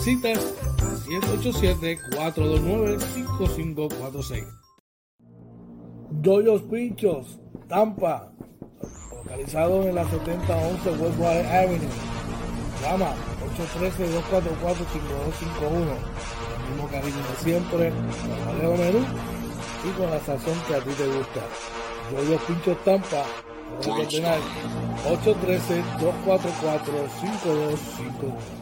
Citas 787-429-5546. Doyos Pinchos, Tampa, localizado en la 7011 Westwater Avenue. Llama 813-244-5251. El mismo cariño de siempre, con Alejo Menú y con la sazón que a ti te gusta. Doyos Pinchos Tampa, 813-244-5251.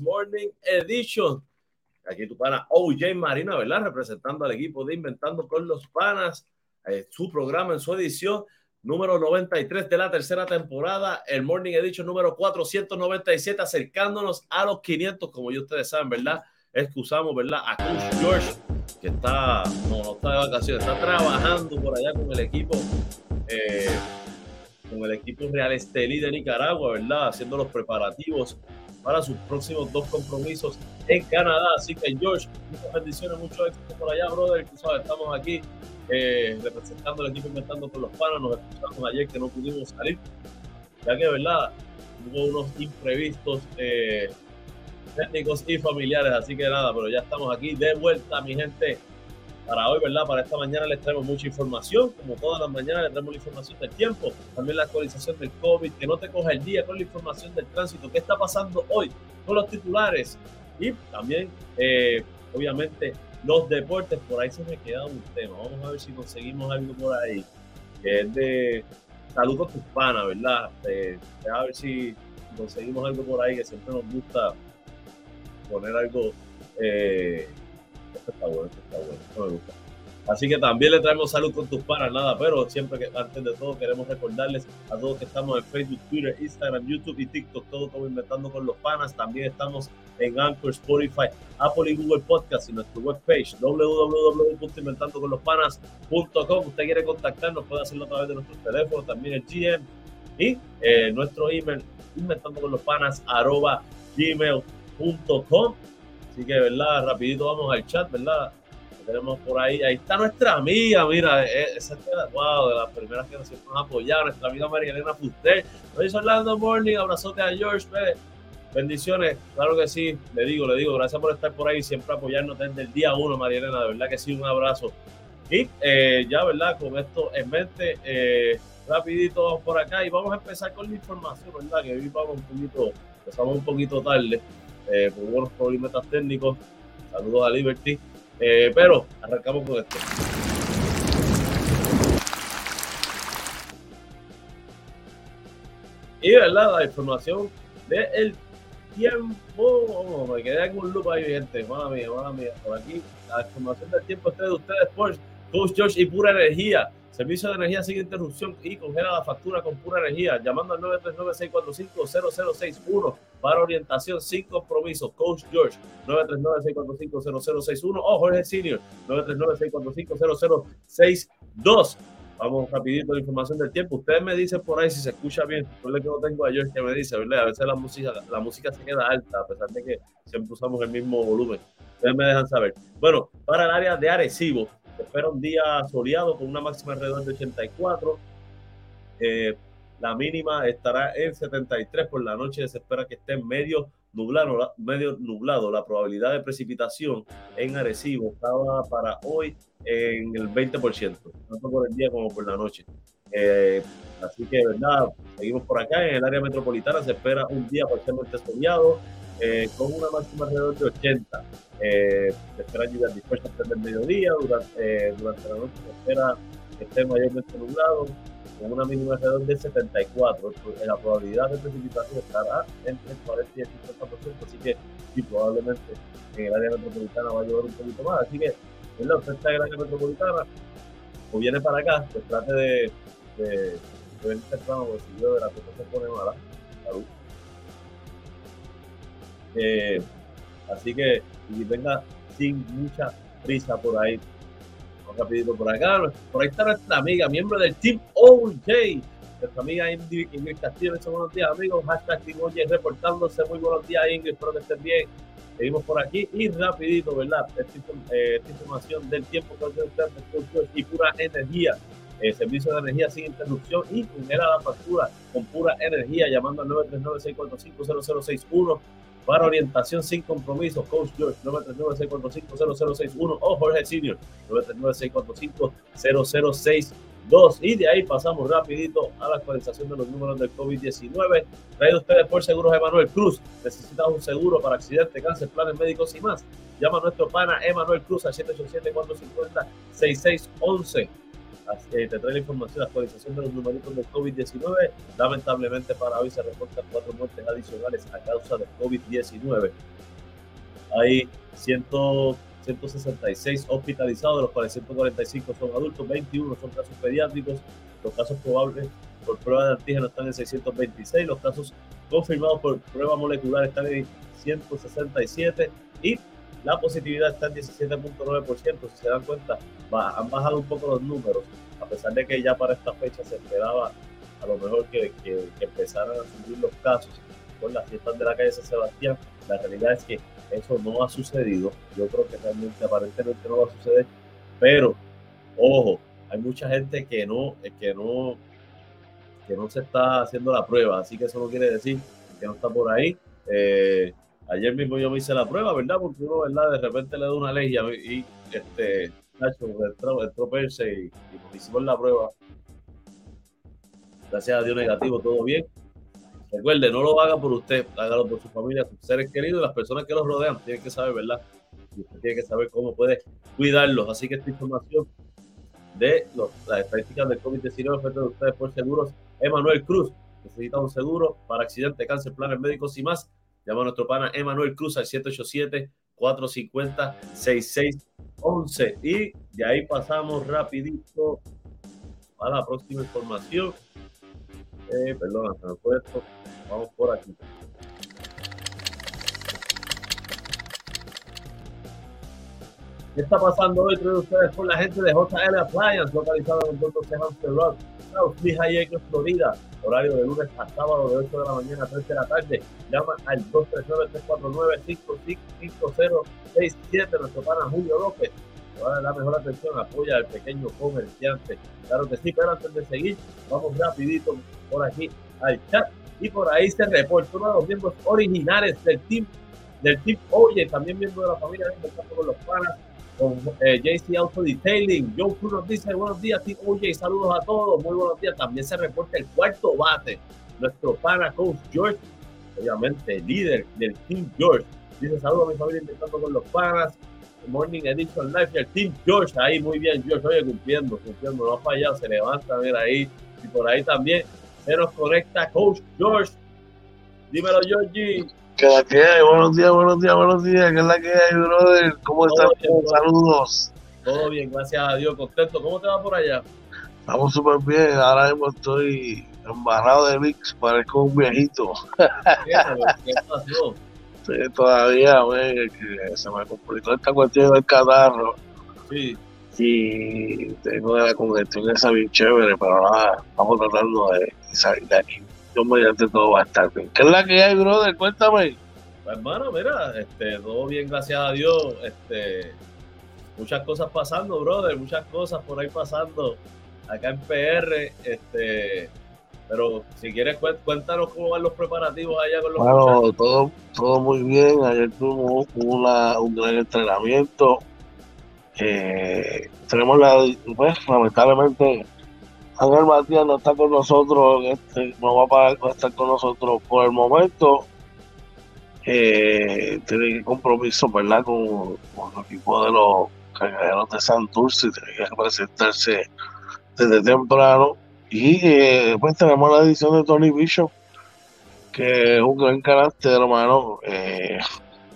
Morning Edition. Aquí tu pana OJ Marina, ¿verdad? Representando al equipo de Inventando con los Panas, eh, su programa en su edición número 93 de la tercera temporada, el Morning Edition número 497, acercándonos a los 500, como ya ustedes saben, ¿verdad? Excusamos, ¿verdad? A Cruz George, que está, no, no está de vacaciones, está trabajando por allá con el equipo. Eh, con el equipo Real Estelí de Nicaragua, ¿verdad? Haciendo los preparativos para sus próximos dos compromisos en Canadá. Así que, George, muchas bendiciones, mucho éxito por allá, brother. Tú sabes, estamos aquí eh, representando el equipo Inventando con los Panos. Nos escuchamos ayer que no pudimos salir, ya que, ¿verdad? Hubo unos imprevistos eh, técnicos y familiares. Así que nada, pero ya estamos aquí de vuelta, mi gente para hoy, ¿verdad? Para esta mañana les traemos mucha información, como todas las mañanas les traemos la información del tiempo, también la actualización del COVID, que no te coja el día con la información del tránsito, qué está pasando hoy con los titulares y también, eh, obviamente, los deportes, por ahí se me queda un tema, vamos a ver si conseguimos algo por ahí, que es de salud panas, ¿verdad? Eh, a ver si conseguimos algo por ahí, que siempre nos gusta poner algo... Eh, me gusta. Así que también le traemos salud con tus panas, nada, pero siempre que antes de todo queremos recordarles a todos que estamos en Facebook, Twitter, Instagram, YouTube y TikTok, todo como Inventando con los Panas. También estamos en Anchor, Spotify, Apple y Google Podcast y nuestra webpage www.inventandoconlospanas.com. Usted quiere contactarnos, puede hacerlo a través de nuestro teléfono, también el GM y eh, nuestro email inventando con los. Así que, ¿verdad? Rapidito vamos al chat, ¿verdad? tenemos por ahí. Ahí está nuestra amiga, mira, e, esa es wow, de las primeras que nos ha apoyado, nuestra amiga María Elena Fuster. Hizo Orlando Morning, abrazote a George, bendiciones, claro que sí, le digo, le digo, gracias por estar por ahí, siempre apoyarnos desde el día uno, María Elena, de verdad que sí, un abrazo. Y eh, ya, ¿verdad? Con esto en mente, eh, rapidito por acá y vamos a empezar con la información, ¿verdad? Que hoy vamos un poquito, empezamos un poquito tarde, eh, por unos problemas técnicos. Saludos a Liberty. Eh, pero arrancamos con esto. Y verdad, la información del tiempo. Oh, me quedé en un loop ahí, gente. Mala mía, mala mía. Por aquí, la información del tiempo está de ustedes por Coach George y Pura Energía. Servicio de energía sin interrupción y congela la factura con pura energía. Llamando al 939-645-0061 para orientación sin compromiso. Coach George, 939-645-0061 o Jorge Senior, 939-645-0062. Vamos rapidito la información del tiempo. Ustedes me dicen por ahí si se escucha bien. Recuerden que no tengo a George que me dice, ¿verdad? A veces la música, la música se queda alta, a pesar de que siempre usamos el mismo volumen. Ustedes me dejan saber. Bueno, para el área de Arecibo, se espera un día soleado con una máxima alrededor de 84. Eh, la mínima estará en 73 por la noche. Se espera que esté medio nublado, medio nublado. La probabilidad de precipitación en Arecibo estaba para hoy en el 20%, tanto por el día como por la noche. Eh, así que, verdad, seguimos por acá. En el área metropolitana se espera un día parcialmente soleado eh, con una máxima alrededor de 80. Eh, espera lluvias dispersas desde el mediodía, durante, eh, durante la noche se espera que esté mayormente nublado, con una mínima alrededor de 74. La probabilidad de precipitación estará entre 40 y 50%, así que sí, probablemente en el área metropolitana va a llover un poquito más. Así que, en la oferta del área metropolitana, o viene para acá, pues trate de, de, de venir temprano, porque si la cosa se pone mala. Salud. Eh, así que y venga sin mucha prisa por ahí. Vamos rapidito por acá. Por ahí está nuestra amiga, miembro del Team OJ. Nuestra amiga Ingrid Castillo. Buenos días, amigos. Hashtag Team OJ reportándose. Muy buenos días, Ingrid. Espero que estén bien. Seguimos por aquí y rapidito, ¿verdad? Esta, eh, información del tiempo que ustedes y pura energía. Eh, servicio de energía sin interrupción y congela la factura con pura energía llamando al 939-645-0061 para orientación sin compromiso, Coach George, 939-645-0061 o Jorge Senior, 939-645-0062. Y de ahí pasamos rapidito a la actualización de los números del COVID-19. Traído ustedes por Seguros Emanuel Cruz. Necesitas un seguro para accidente, cáncer, planes médicos y más. Llama a nuestro pana Emanuel Cruz al 787-450-6611 te trae la información, la actualización de los numeritos del COVID-19. Lamentablemente para hoy se reportan cuatro muertes adicionales a causa del COVID-19. Hay 100, 166 hospitalizados, de los cuales 145 son adultos, 21 son casos pediátricos. Los casos probables por prueba de antígeno están en 626, los casos confirmados por prueba molecular están en 167 y la positividad está en 17.9%. Si se dan cuenta, han bajado un poco los números, a pesar de que ya para esta fecha se esperaba a lo mejor que, empezaran a subir los casos con las fiestas de la calle San Sebastián. La realidad es que eso no ha sucedido. Yo creo que realmente aparentemente no va a suceder. Pero, ojo, hay mucha gente que no, que no, que no se está haciendo la prueba. Así que eso no quiere decir que no está por ahí. Eh, Ayer mismo yo me hice la prueba, ¿verdad? Porque uno, ¿verdad? De repente le da una ley y, este, Nacho, entró, entró Perse y, y hicimos la prueba. Gracias a Dios negativo, todo bien. Recuerde, no lo haga por usted, hágalo por su familia, sus seres queridos y las personas que los rodean. Tienen que saber, ¿verdad? Y usted tiene que saber cómo puede cuidarlos. Así que esta información de los, las estadísticas del COVID-19 fue de ustedes por seguros. Emanuel Cruz necesita un seguro para accidente, cáncer, planes médicos y más. Llama a nuestro pana Emanuel Cruz al 787-450-6611. Y de ahí pasamos rapidito a la próxima información. Eh, perdón, se me fue. Vamos por aquí. ¿Qué está pasando hoy? Creo ustedes por la gente de JL Appliance, localizado en el 12 Hampton Road, South Lehigh Florida horario de lunes a sábado de 8 de la mañana a 3 de la tarde. Llama al 239-349-5067, nuestro pana Julio López. Te va a dar la mejor atención, apoya al pequeño comerciante. Claro que sí, pero antes de seguir, vamos rapidito por aquí al chat Y por ahí se reporta uno de los miembros originales del team, del team Oye, también miembro de la familia de con los panas, con eh, JC Auto Detailing. Joe Cruz nos dice buenos días, Team Oye, saludos a todos, muy buenos días. También se reporta el cuarto bate, nuestro pana coach George, obviamente líder del Team George. Dice saludos a mi familia intentando con los panas. Morning Edition Live y el Team George ahí muy bien George oye cumpliendo cumpliendo no ha fallado se levanta a ver ahí y por ahí también se nos conecta Coach George dímelo Georgie la que hay, buenos días, buenos días, buenos días, que es la que hay, brother, ¿cómo están? Saludos. Todo bien, gracias a Dios, contento. ¿Cómo te va por allá? Estamos súper bien, ahora mismo estoy embarrado de VIX, parezco un viejito. ¿Qué pasó? Sí, todavía, güey, que se me complicó esta cuestión del catarro. Sí. Y tengo la congestión esa bien chévere, pero nada, estamos tratando de salir de aquí. Yo mediante todo va a estar bien. ¿Qué es la que hay, brother? Cuéntame. Pues, hermano, mira, este, todo bien, gracias a Dios. Este, muchas cosas pasando, brother, muchas cosas por ahí pasando acá en PR. Este, pero si quieres, cuéntanos cómo van los preparativos allá con los Bueno, todo, todo muy bien. Ayer tuvimos una, un gran entrenamiento. Eh, tenemos la, pues, lamentablemente, Ángel Matías no está con nosotros, este, no va a, estar con nosotros por el momento. Eh, tiene compromiso, ¿verdad? Con, el equipo de los cargaderos de Santurce, tiene que presentarse desde temprano. Y eh, pues tenemos la edición de Tony Bishop, que es un gran carácter, hermano, eh,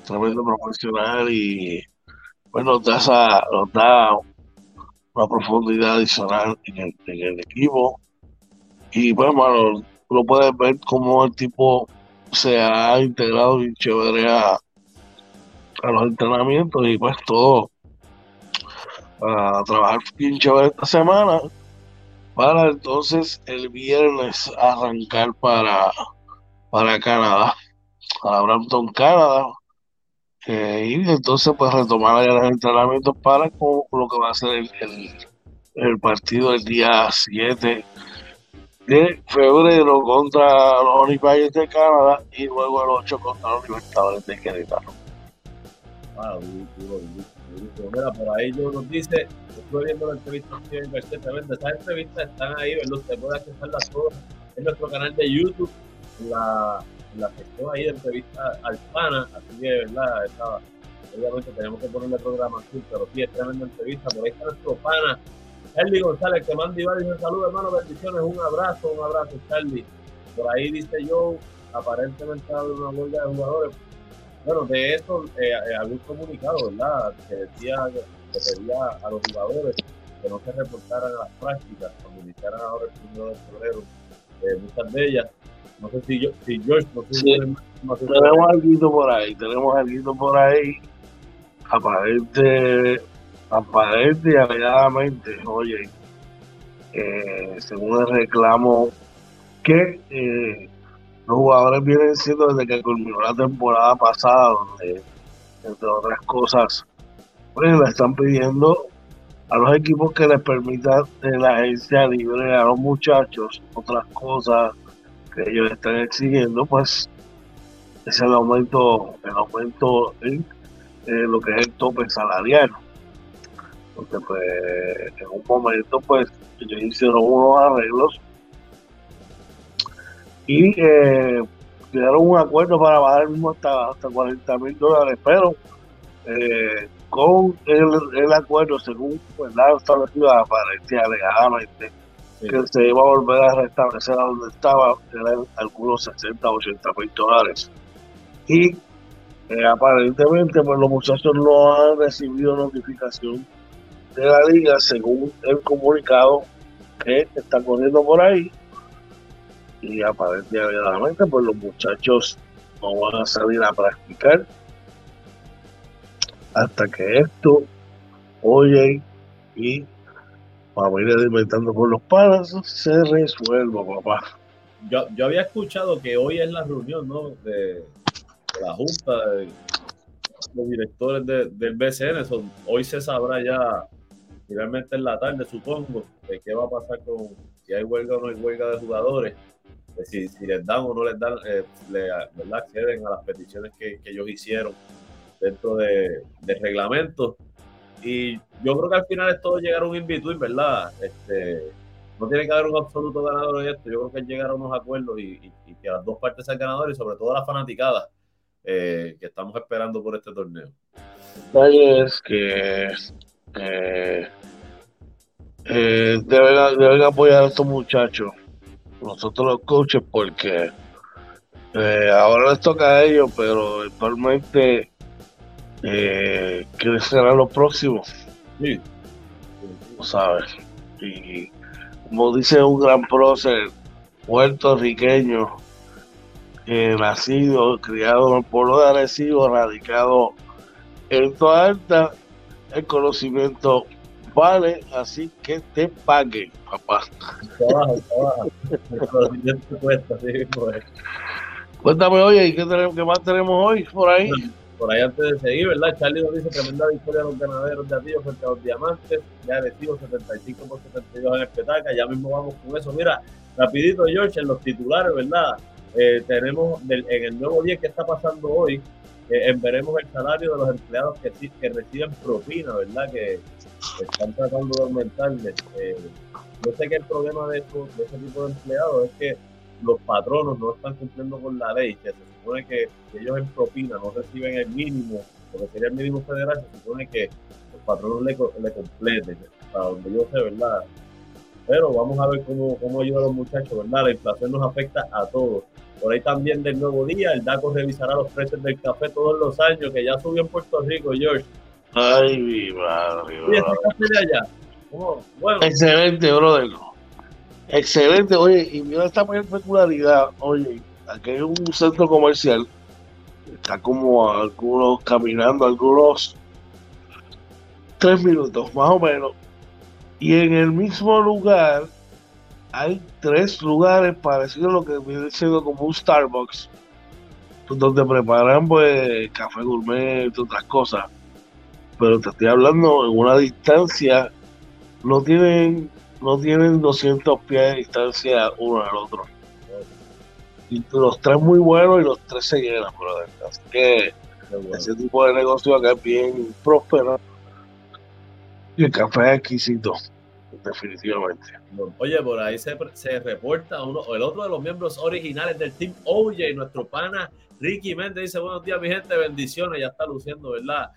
tremendo profesional y bueno, pues, nos da, nos da una profundidad adicional en el, en el equipo. Y pues, hermano, lo puedes ver como el tipo se ha integrado bien chévere a, a los entrenamientos y pues todo a trabajar bien chévere esta semana para entonces el viernes arrancar para, para Canadá, para Brampton, Canadá. Y entonces pues retomar los entrenamientos para con lo que va a ser el, el, partido el día 7 de febrero contra los Univalles de Canadá y luego el 8 contra los Libertadores de Querétaro. Wow, Mira, por ahí yo nos dice estuve viendo la entrevista en García. Esas entrevistas están ahí, ¿verdad? Usted puede accesarlas todas en nuestro canal de YouTube, la, la sección ahí de entrevista al pana. Así que, ¿verdad? Estaba, obviamente tenemos que ponerle programación, pero sí es tremenda entrevista. Por ahí está nuestro pana, Charlie González, que manda y dice saludos, hermano, bendiciones, un abrazo, un abrazo, Charlie. Por ahí dice yo, aparentemente ha una huelga de jugadores. Bueno, de eso eh, eh, un comunicado, ¿verdad? Que decía que pedía a los jugadores que no se reportaran a las prácticas cuando iniciaran ahora el primero de febrero, eh, muchas de ellas. No sé si, yo, si George, no sé tenemos algo por ahí, tenemos algo por ahí, aparente, aparente y alegadamente, oye, eh, según el reclamo que eh, los jugadores vienen siendo desde que culminó la temporada pasada, donde, entre otras cosas, pues le están pidiendo a los equipos que les permitan en la agencia libre a los muchachos otras cosas ellos están exigiendo, pues es el aumento, el aumento en lo que es el tope salarial. Porque pues en un momento pues ellos hicieron unos arreglos y eh, un acuerdo para bajar mismo hasta, hasta 40 mil dólares, pero eh, con el, acuerdo, según pues, la establecido aparecía alegadamente, que se iba a volver a restablecer a donde estaba, eran algunos 60 o 80 mil dólares. Y eh, aparentemente pues los muchachos no han recibido notificación de la liga según el comunicado que está corriendo por ahí y aparentemente pues los muchachos no van a salir a practicar hasta que esto, oye, y vamos a ir alimentando con los palas, se resuelva, papá. Yo, yo había escuchado que hoy es la reunión, ¿no? De, la Junta de los directores del BCN. hoy se sabrá ya, finalmente en la tarde, supongo, de qué va a pasar con si hay huelga o no hay huelga de jugadores. si, les dan o no les dan, eh, le, acceden a las peticiones que, ellos hicieron dentro de, del reglamento. Y yo creo que al final es todo llegar a un in-between, ¿verdad? Este, no tiene que haber un absoluto ganador en esto. Yo creo que es llegar a unos acuerdos y, que las dos partes sean ganadores y sobre todo las fanaticadas eh, que estamos esperando por este torneo. Es que eh, deben, deben, apoyar a estos muchachos, nosotros los coaches, porque eh, ahora les toca a ellos, pero actualmente eh, quieren serán los próximos. Sí. ¿Sabes? Y como dice un gran prócer puertorriqueño, nacido, criado en el pueblo de Arecibo, radicado en toda alta, el conocimiento vale, así que te pague, papá. Trabaja, trabaja. Pues. Cuéntame, oye, ¿y qué, tenemos, qué más tenemos hoy por ahí? Por ahí antes de seguir, ¿verdad? Charlie nos dice tremenda victoria de los ganaderos de Atillo frente a los diamantes. Ya decido 75 por 72 en el petaca. Ya mismo vamos con eso. Mira, rapidito, George, en los titulares, ¿verdad? Eh, tenemos en el nuevo día que está pasando hoy, eh, veremos el salario de los empleados que, que reciben propina, ¿verdad? Que, están tratando de aumentar. Eh, yo sé que el problema de, eso, de ese tipo de empleados es que los patronos no están cumpliendo con la ley, que se supone que, ellos en propina no reciben el mínimo, porque sería el mínimo federal, se supone que los patronos le, le completen, para donde yo sé, ¿verdad? Pero vamos a ver cómo, cómo ayuda a los muchachos, ¿verdad? La inflación nos afecta a todos. Por ahí también del nuevo día, el DACO revisará los precios del café todos los años, que ya subió en Puerto Rico, George. Ay, mi madre. Bueno. Excelente, brother. Excelente. Oye, y mira esta peculiaridad. Oye, aquí hay un centro comercial. Está como algunos caminando, algunos tres minutos, más o menos. Y en el mismo lugar hay tres lugares parecidos a lo que viene siendo como un Starbucks, donde preparan pues café gourmet y otras cosas. Pero te estoy hablando en una distancia, no tienen, no tienen 200 pies de distancia uno al otro. Y los tres muy buenos y los tres se llenan, brother. Así que ese tipo de negocio acá es bien próspero. Y el café es exquisito definitivamente. Oye, por ahí se, se reporta uno, el otro de los miembros originales del Team OJ, nuestro pana Ricky Méndez, dice, buenos días mi gente, bendiciones, ya está luciendo, ¿verdad?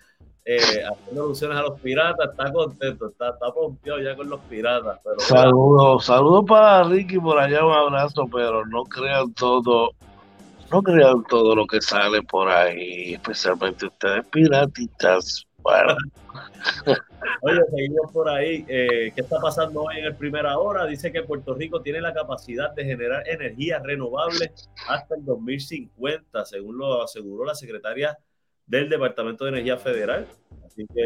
Eh, haciendo alusiones a los piratas, está contento, está, está pompeado ya con los piratas. saludos, saludos para Ricky por allá, un abrazo, pero no crean todo, no crean todo lo que sale por ahí, especialmente ustedes piratitas. Bueno. Oye, seguimos por ahí. Eh, ¿Qué está pasando hoy en el primera hora? Dice que Puerto Rico tiene la capacidad de generar energía renovable hasta el 2050, según lo aseguró la secretaria del Departamento de Energía Federal. Así que,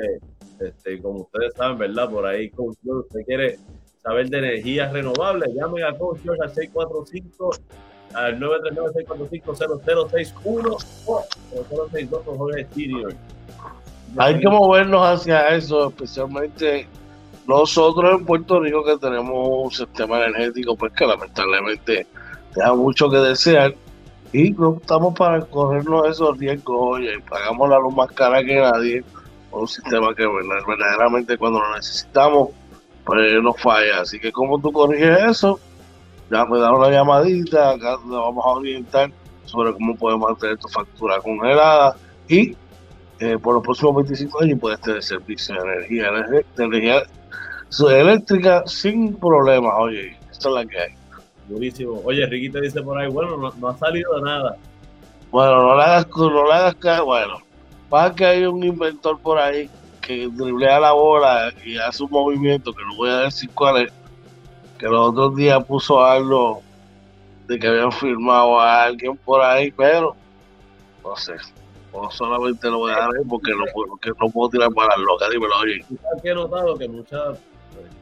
este, como ustedes saben, ¿verdad? Por ahí, Coach George, usted quiere saber de energías renovables, llamen a Coach George al 645 al 939-645-0061 o 062 con Jorge. Hay que movernos hacia eso, especialmente nosotros en Puerto Rico que tenemos un sistema energético pues que lamentablemente deja mucho que desear y no estamos para corrernos esos riesgos, oye, pagamos la luz más cara que nadie un sistema que verdaderamente cuando lo necesitamos pues nos falla, así que como tú corriges eso, ya me dan una llamadita, acá nos vamos a orientar sobre cómo podemos mantener tu factura congelada y eh, por los próximos 25 años puedes tener servicio de energía, de energía eléctrica sin problemas. Oye, esto es la que hay. Buenísimo. Oye, Ricky te dice por ahí, bueno, no, ha salido nada. Bueno, no le hagas, no le hagas caso. Bueno, pasa que hay un inventor por ahí que driblea la bola y hace un movimiento que no voy a decir cuál es, que los otros días puso algo de que habían firmado a alguien por ahí, pero no sé, o solamente lo voy a dar porque no, porque no puedo tirar para las locas, dímelo, oye. he notado que muchas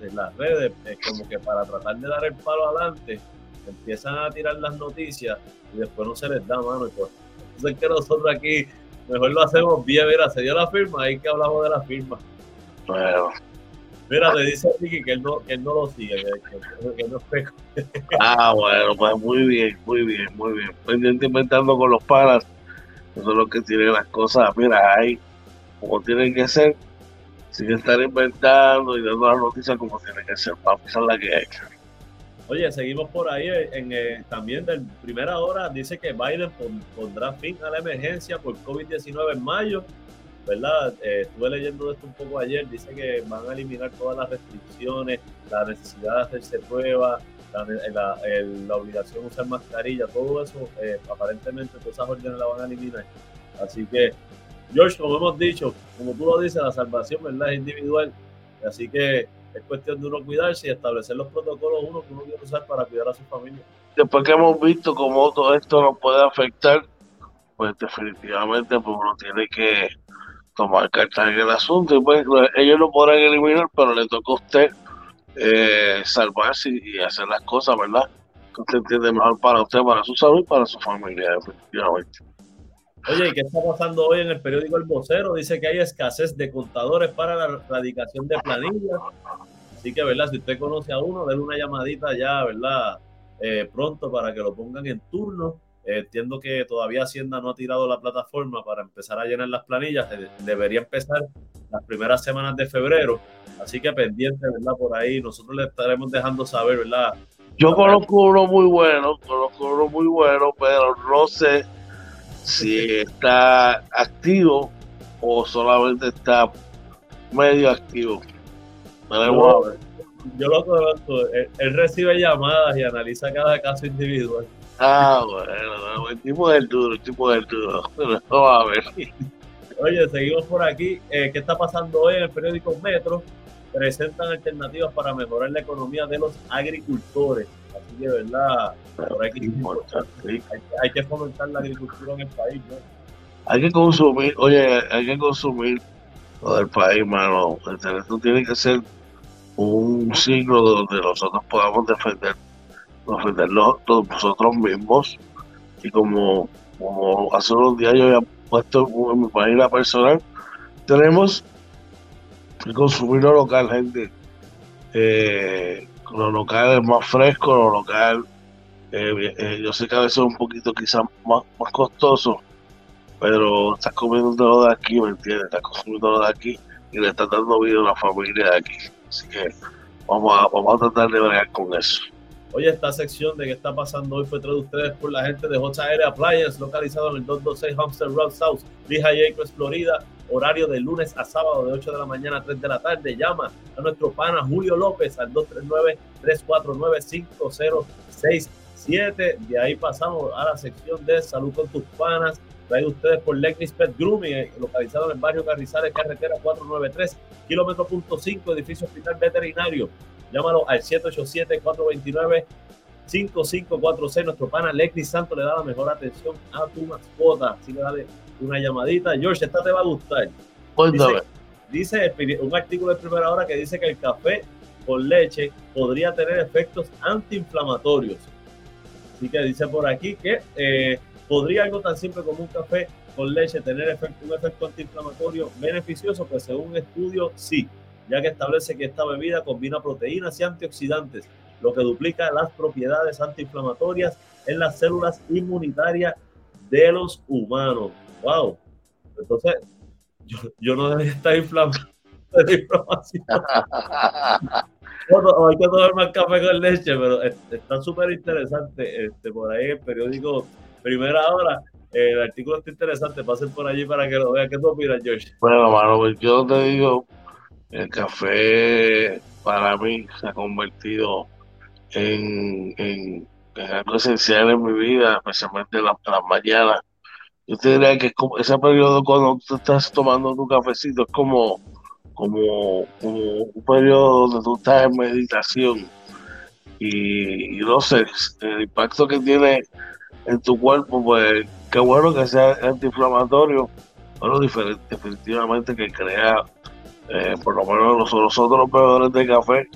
de las redes, es como que para tratar de dar el palo adelante, empiezan a tirar las noticias y después no se les da mano. Pues. Entonces que nosotros aquí mejor lo hacemos bien, mira, se dio la firma, ahí que hablamos de la firma. Bueno, Mira, te dice Ricky que él no, que él no lo sigue, que, que, no es Ah, bueno, pues muy bien, muy bien, muy bien. Pendiente inventando con los panas. Eso es lo que tienen las cosas, mira, ahí, como tienen que ser, sin estar inventando y dando las noticias como tienen que ser. Vamos a la que hay. Oye, seguimos por ahí en, eh, también de primera hora. Dice que Biden pondrá fin a la emergencia por COVID-19 en mayo. ¿Verdad? Eh, estuve leyendo esto un poco ayer. Dice que van a eliminar todas las restricciones, la necesidad de hacerse pruebas, la, obligación de usar mascarilla, todo eso. Eh, aparentemente, todas esas órdenes la van a eliminar. Así que, George, como hemos dicho, como tú lo dices, la salvación ¿verdad? es individual. Así que es cuestión de uno cuidarse y establecer los protocolos uno que uno quiere usar para cuidar a su familia. Después que hemos visto cómo todo esto nos puede afectar, pues definitivamente pues uno tiene que tomar cartas en el asunto y pues ellos lo podrán eliminar, pero le toca a usted eh, salvarse y hacer las cosas, ¿verdad? Que usted entiende mejor para usted, para su salud y para su familia, definitivamente. Oye, ¿y qué está pasando hoy en el periódico El Vocero? Dice que hay escasez de contadores para la radicación de planillas. Así que, ¿verdad? Si usted conoce a uno, denle una llamadita ya, ¿verdad? Eh, pronto para que lo pongan en turno. Eh, entiendo que todavía Hacienda no ha tirado la plataforma para empezar a llenar las planillas. debería empezar las primeras semanas de febrero. Así que pendiente, ¿verdad? Por ahí nosotros le estaremos dejando saber, ¿verdad? Yo conozco uno muy bueno, conozco uno muy bueno, pero no sé si está activo o solamente está medio activo. Yo lo conozco, él, recibe llamadas y analiza cada caso individual. Ah, bueno, el tipo del duro, el tipo del duro. Vamos a ver. Oye, seguimos por aquí. Eh, ¿Qué está pasando hoy en el periódico Metro? Presentan alternativas para mejorar la economía de los agricultores. Así que, ¿verdad? Hay, que fomentar la agricultura en el país, ¿no? Hay que consumir, oye, hay que consumir todo el país, mano. Esto tiene que ser un ciclo donde nosotros podamos defender, defenderlo nosotros mismos. Y como, como hace unos días yo había puesto en mi página personal, tenemos que consumir lo local, gente. Eh, lo local es más fresco, lo local, eh, eh, yo sé que a veces es un poquito quizás más, más costoso, pero estás comiendo lo de aquí, ¿me entiendes? Estás consumiendo lo de aquí y le estás dando vida a la familia de aquí. Así que vamos a, vamos a tratar de bregar con eso. Oye, esta sección de qué está pasando hoy fue traída ustedes por la gente de JR Appliance, localizado en el 226 Homestead Road South, Lehigh Acres, Florida. Horario de lunes a sábado de 8 de la mañana a 3 de la tarde. Llama a nuestro pana Julio López al 239-349-5067. De ahí pasamos a la sección de salud con tus panas. Trae ustedes por Legnis Pet Grooming, eh, localizado en el barrio Carrizales, carretera 493, kilómetro punto 5, edificio hospital veterinario Llámalo al 787-429-5546. Nuestro pana Lexi Santo le da la mejor atención a tu mascota. Así que dale una llamadita. George, esta te va a gustar. Dice, dice un artículo de primera hora que dice que el café con leche podría tener efectos antiinflamatorios. Así que dice por aquí que eh, podría algo tan simple como un café con leche tener efecto, un efecto antiinflamatorio beneficioso, pues según un estudio sí ya que establece que esta bebida combina proteínas y antioxidantes, lo que duplica las propiedades antiinflamatorias en las células inmunitarias de los humanos. ¡Wow! Entonces, yo, no debería estar inflamado. hay que tomar más café con leche, pero está súper interesante. Este, por ahí el periódico Primera Hora, el artículo está interesante. Pasen por allí para que lo vean. ¿Qué tú opinas, George? Bueno, mano, pues yo te digo, el café para mí se ha convertido en, algo esencial en mi vida, especialmente en, las mañanas. Yo te diría que ese periodo cuando tú estás tomando tu cafecito es como, como, un periodo donde tú estás en meditación y, no sé, el impacto que tiene en tu cuerpo, pues qué bueno que sea antiinflamatorio, pero definitivamente que crea eh, por lo menos nosotros, los bebedores de café,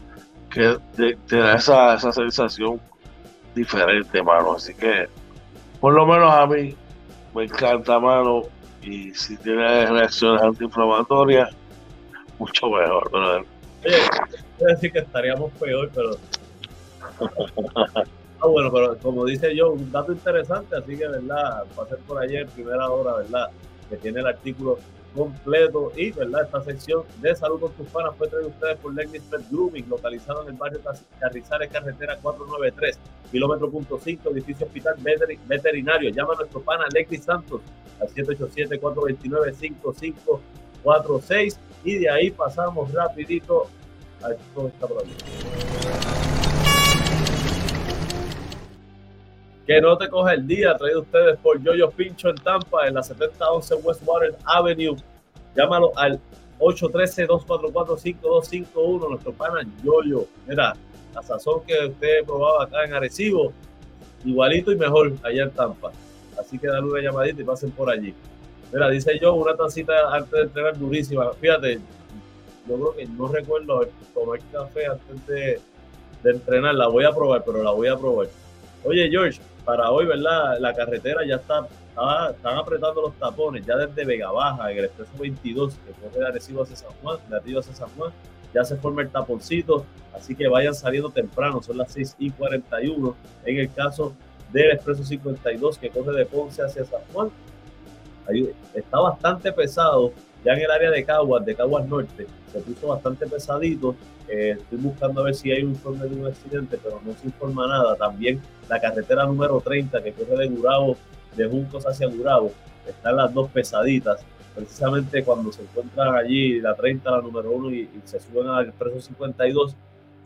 que te, da esa, esa sensación diferente, mano. Así que, por lo menos a mí, me encanta, mano. Y si tiene reacciones antiinflamatorias, mucho mejor, pero Oye, voy a decir que estaríamos peor, pero. Ah, bueno, pero como dice yo, un dato interesante, así que, ¿verdad? Ser por ayer, primera hora, ¿verdad? Que tiene el artículo completo y, ¿verdad? Esta sección de salud con tus panas fue traída ustedes por Legnis Pet Grooming, localizado en el barrio Carrizales, carretera 493, kilómetro punto 5, edificio hospital veterinario. Llama a nuestro pana Legnis Santos al 787-429-5546 y de ahí pasamos rapidito a esto está por Que no te coge el día, traído ustedes por Yoyo Pincho en Tampa, en la 7011 Westwater Avenue. Llámalo al 813-244-5251, nuestro pana Yoyo. Mira, la sazón que usted probaba acá en Arecibo, igualito y mejor allá en Tampa. Así que dale una llamadita y pasen por allí. Mira, dice yo, una tacita antes de entrenar durísima. Fíjate, yo creo que no recuerdo tomar café antes de, entrenar. La voy a probar, pero la voy a probar. Oye, George, para hoy, ¿verdad? La carretera ya está, están apretando los tapones, ya desde Vega Baja, en el expreso 22, que corre de Arecibo hacia San Juan, de Arecibo hacia San Juan, ya se forma el taponcito, así que vayan saliendo temprano, son las 6 y 41. En el caso del expreso 52, que corre de Ponce hacia San Juan, ahí está bastante pesado, ya en el área de Caguas, de Caguas Norte, se puso bastante pesadito. Eh, estoy buscando a ver si hay un informe de un accidente, pero no se informa nada. También la carretera número 30 que corre de Gurabo, de Juncos hacia Gurabo, están las dos pesaditas. Precisamente cuando se encuentran allí la 30, la número 1 y, se suben al expreso 52,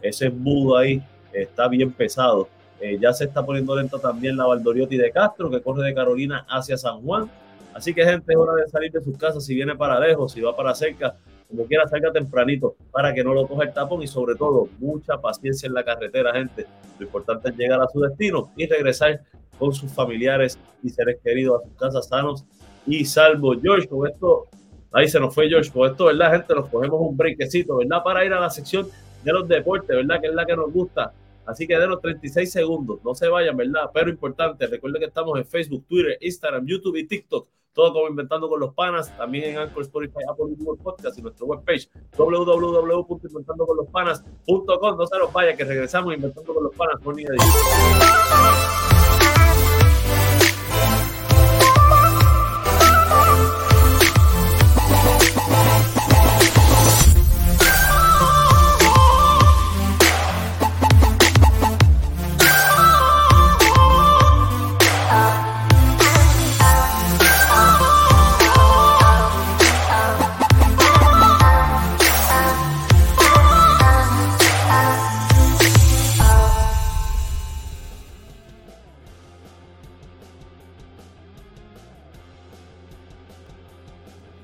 ese embudo ahí está bien pesado. Eh, ya se está poniendo lento también la Valdoriotti de Castro, que corre de Carolina hacia San Juan. Así que, gente, es hora de salir de sus casas. Si viene para lejos, si va para cerca, como quiera, salga tempranito para que no lo coja el tapón y, sobre todo, mucha paciencia en la carretera, gente. Lo importante es llegar a su destino y regresar con sus familiares y seres queridos a sus casas sanos y salvos. George, con esto, ahí se nos fue George, con esto, ¿verdad, gente? Nos cogemos un brequecito, ¿verdad? Para ir a la sección de los deportes, ¿verdad? Que es la que nos gusta. Así que denos 36 segundos, no se vayan, ¿verdad? Pero importante, recuerden que estamos en Facebook, Twitter, Instagram, YouTube y TikTok todo como Inventando con los Panas, también en Anchor, Spotify, Apple Google Podcast y nuestra webpage www.inventandoconlospanas.com. No se los vaya, que regresamos Inventando con los Panas. Morning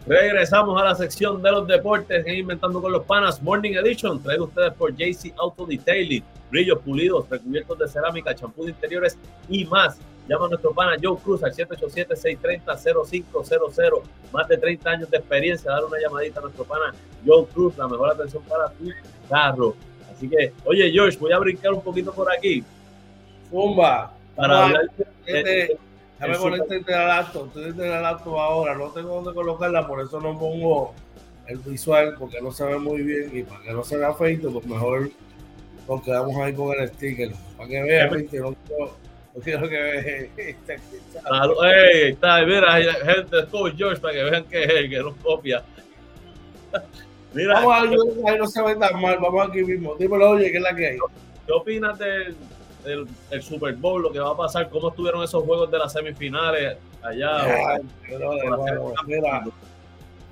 Regresamos a la sección de los deportes en Inventando con los Panas Morning Edition, traído ustedes por JC Auto Detailing, brillos pulidos, recubiertos de cerámica, champú de interiores y más. Llama a nuestro pana Joe Cruz al 787-630-0500. Más de 30 años de experiencia. Dar una llamadita a nuestro pana Joe Cruz, la mejor atención para tu carro. Así que, oye, George, voy a brincar un poquito por aquí. Fumba. Para hablar de, Déjame ponerte el acto, estoy en el ahora, no tengo dónde colocarla, por eso no pongo el visual, porque no se ve muy bien y para que no se vea feito, pues mejor nos quedamos ahí con el sticker, para que vean, que no quiero, que vean. Hey, está, mira, gente, es George, para que vean que es el que nos copia. mira, vamos a ver, ahí no se ve tan mal, vamos aquí mismo, dímelo, oye, ¿qué es la que hay? ¿Qué opinas del el, Super Bowl, lo que va a pasar, cómo estuvieron esos juegos de las semifinales allá.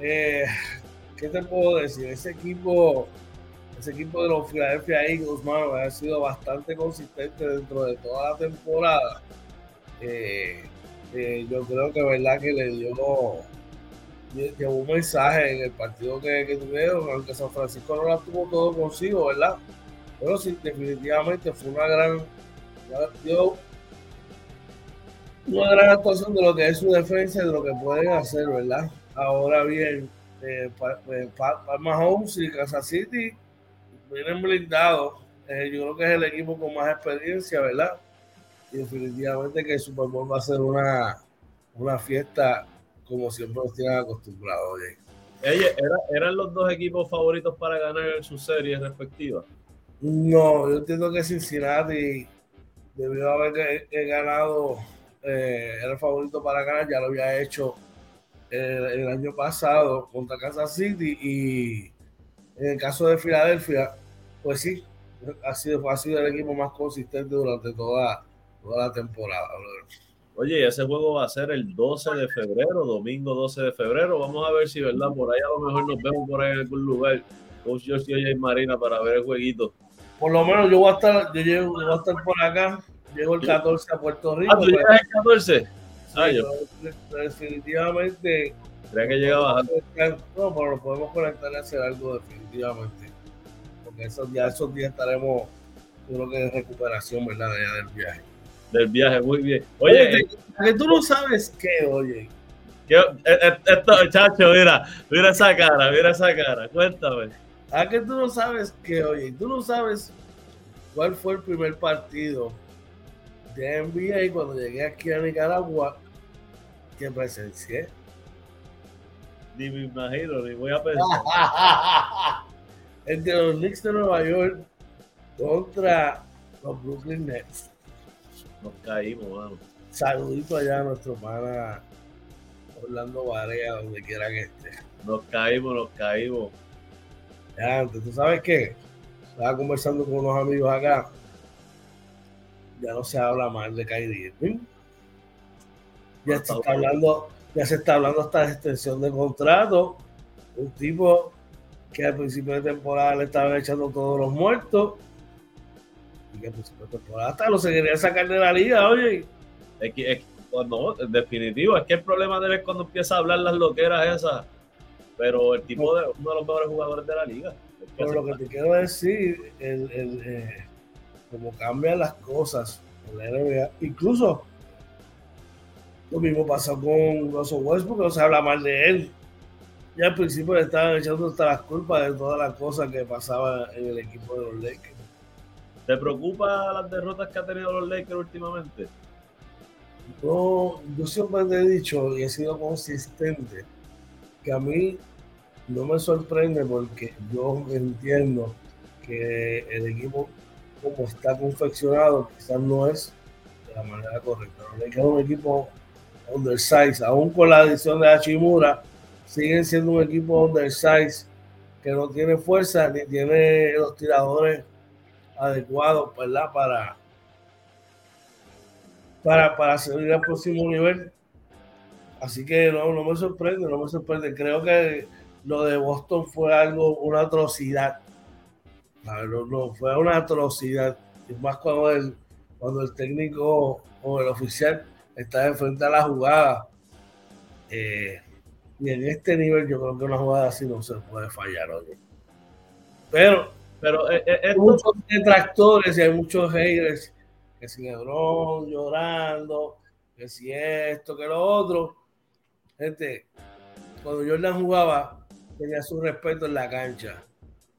Eh, ¿qué te puedo decir? Ese equipo, ese equipo de los Philadelphia Eagles, ha sido bastante consistente dentro de toda la temporada. Eh, eh, yo creo que verdad que le dio llevó un mensaje en el partido que, que, tuvieron, aunque San Francisco no la tuvo todo consigo, ¿verdad? Pero sí, definitivamente fue una gran dio una gran actuación de lo que es su defensa y de lo que pueden hacer, ¿verdad? Ahora bien, eh, eh Palma Homes y Kansas City vienen blindados. Eh, yo creo que es el equipo con más experiencia, ¿verdad? Y definitivamente que el Super va a ser una, una fiesta como siempre nos tienen acostumbrados. ¿eran los dos equipos favoritos para ganar sus series respectivas? No, yo entiendo que Cincinnati debió haber ganado, eh, era el favorito para ganar, ya lo había hecho el, año pasado contra Kansas City y en el caso de Filadelfia, pues sí, ha sido, ha sido el equipo más consistente durante toda, toda la temporada. Oye, ese juego va a ser el 12 de febrero, domingo 12 de febrero. Vamos a ver si, ¿verdad? Por ahí a lo mejor nos vemos por ahí en algún lugar. Coach Josh y Marina para ver el jueguito. Por lo menos yo voy a estar, yo llego, voy a estar por acá. Llego el 14 a Puerto Rico. Ah, ¿tú llegas el 14? Ah, yo. Definitivamente. Creía que llegaba No, pero lo podemos conectar y hacer algo definitivamente. Porque esos días, esos días estaremos, yo creo que de recuperación, ¿verdad? De del viaje. Del viaje, muy bien. Oye, oye que tú no sabes qué, oye. Eh, eh, esto, chacho, mira, mira esa cara, mira esa cara, cuéntame. ¿A que tú no sabes qué, oye? Tú no sabes cuál fue el primer partido de NBA cuando llegué aquí a Nicaragua que presencié. Ni me imagino, ni voy a pensar. Entre los Knicks de Nueva York contra los Brooklyn Nets. Nos caímos, mano. Saludito allá a nuestro pana Orlando Varea, donde quiera que esté. Nos caímos, nos caímos. Antes, ¿tú sabes qué? Estaba conversando con unos amigos acá. Ya no se habla mal de Kyrie Irving. Ya se está hablando, ya se está hablando hasta de extensión de contrato. Un tipo que al principio de temporada le estaban echando todos los muertos. Y que al principio de temporada hasta lo se quería sacar de la liga, oye. Es en definitivo, es que el problema de él cuando empieza a hablar las loqueras esas. Pero el tipo de uno de los mejores jugadores de la liga. Pero lo que te quiero decir, el, el eh, como cambian las cosas en la NBA, incluso lo mismo pasó con Russell Westbrook, no se habla mal de él. Ya al principio le estaban echando hasta las culpas de todas las cosas que pasaban en el equipo de los Lakers. ¿Te preocupa las derrotas que ha tenido los Lakers últimamente? No, yo siempre te he dicho y he sido consistente que a mí no me sorprende porque yo entiendo que el equipo como está confeccionado quizás no es de la manera correcta. Lakers es un equipo undersize, aún con la adición de Hachimura, siguen siendo un equipo undersize que no tiene fuerza ni tiene los tiradores adecuados. Para, para, para seguir al próximo nivel. Así que no, no me sorprende, no me sorprende. Creo que lo de Boston fue algo, una atrocidad. No, no, fue una atrocidad. Y más cuando el, cuando el técnico o el oficial está de frente a la jugada. Eh, y en este nivel yo creo que una jugada así no se puede fallar, oye. Pero, pero eh, eh, hay muchos detractores y hay muchos haters que si Lebron llorando, que si esto, que lo otro. Gente, cuando Jordan jugaba, tenía su respeto en la cancha.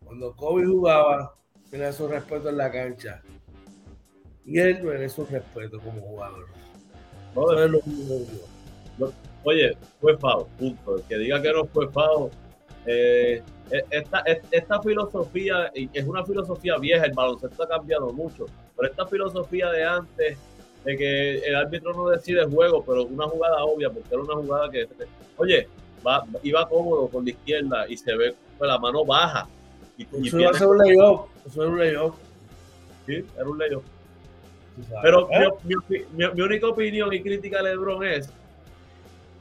Cuando Kobe jugaba, tenía su respeto en la cancha. Y él merece su respeto como jugador. Oye, fue FAO, punto. El que diga que no fue FAO. Eh, e, esta, esta filosofía es una filosofía vieja, el baloncesto ha cambiado mucho, pero esta filosofía de antes, de que el árbitro no decide el juego, pero una jugada obvia, porque era una jugada que, oye, va, iba cómodo con la izquierda y se ve con la mano baja. Y, eso iba a ser un layoff, eso era un layoff. Sí, era un layoff. Pero mi, única opinión y crítica a LeBron es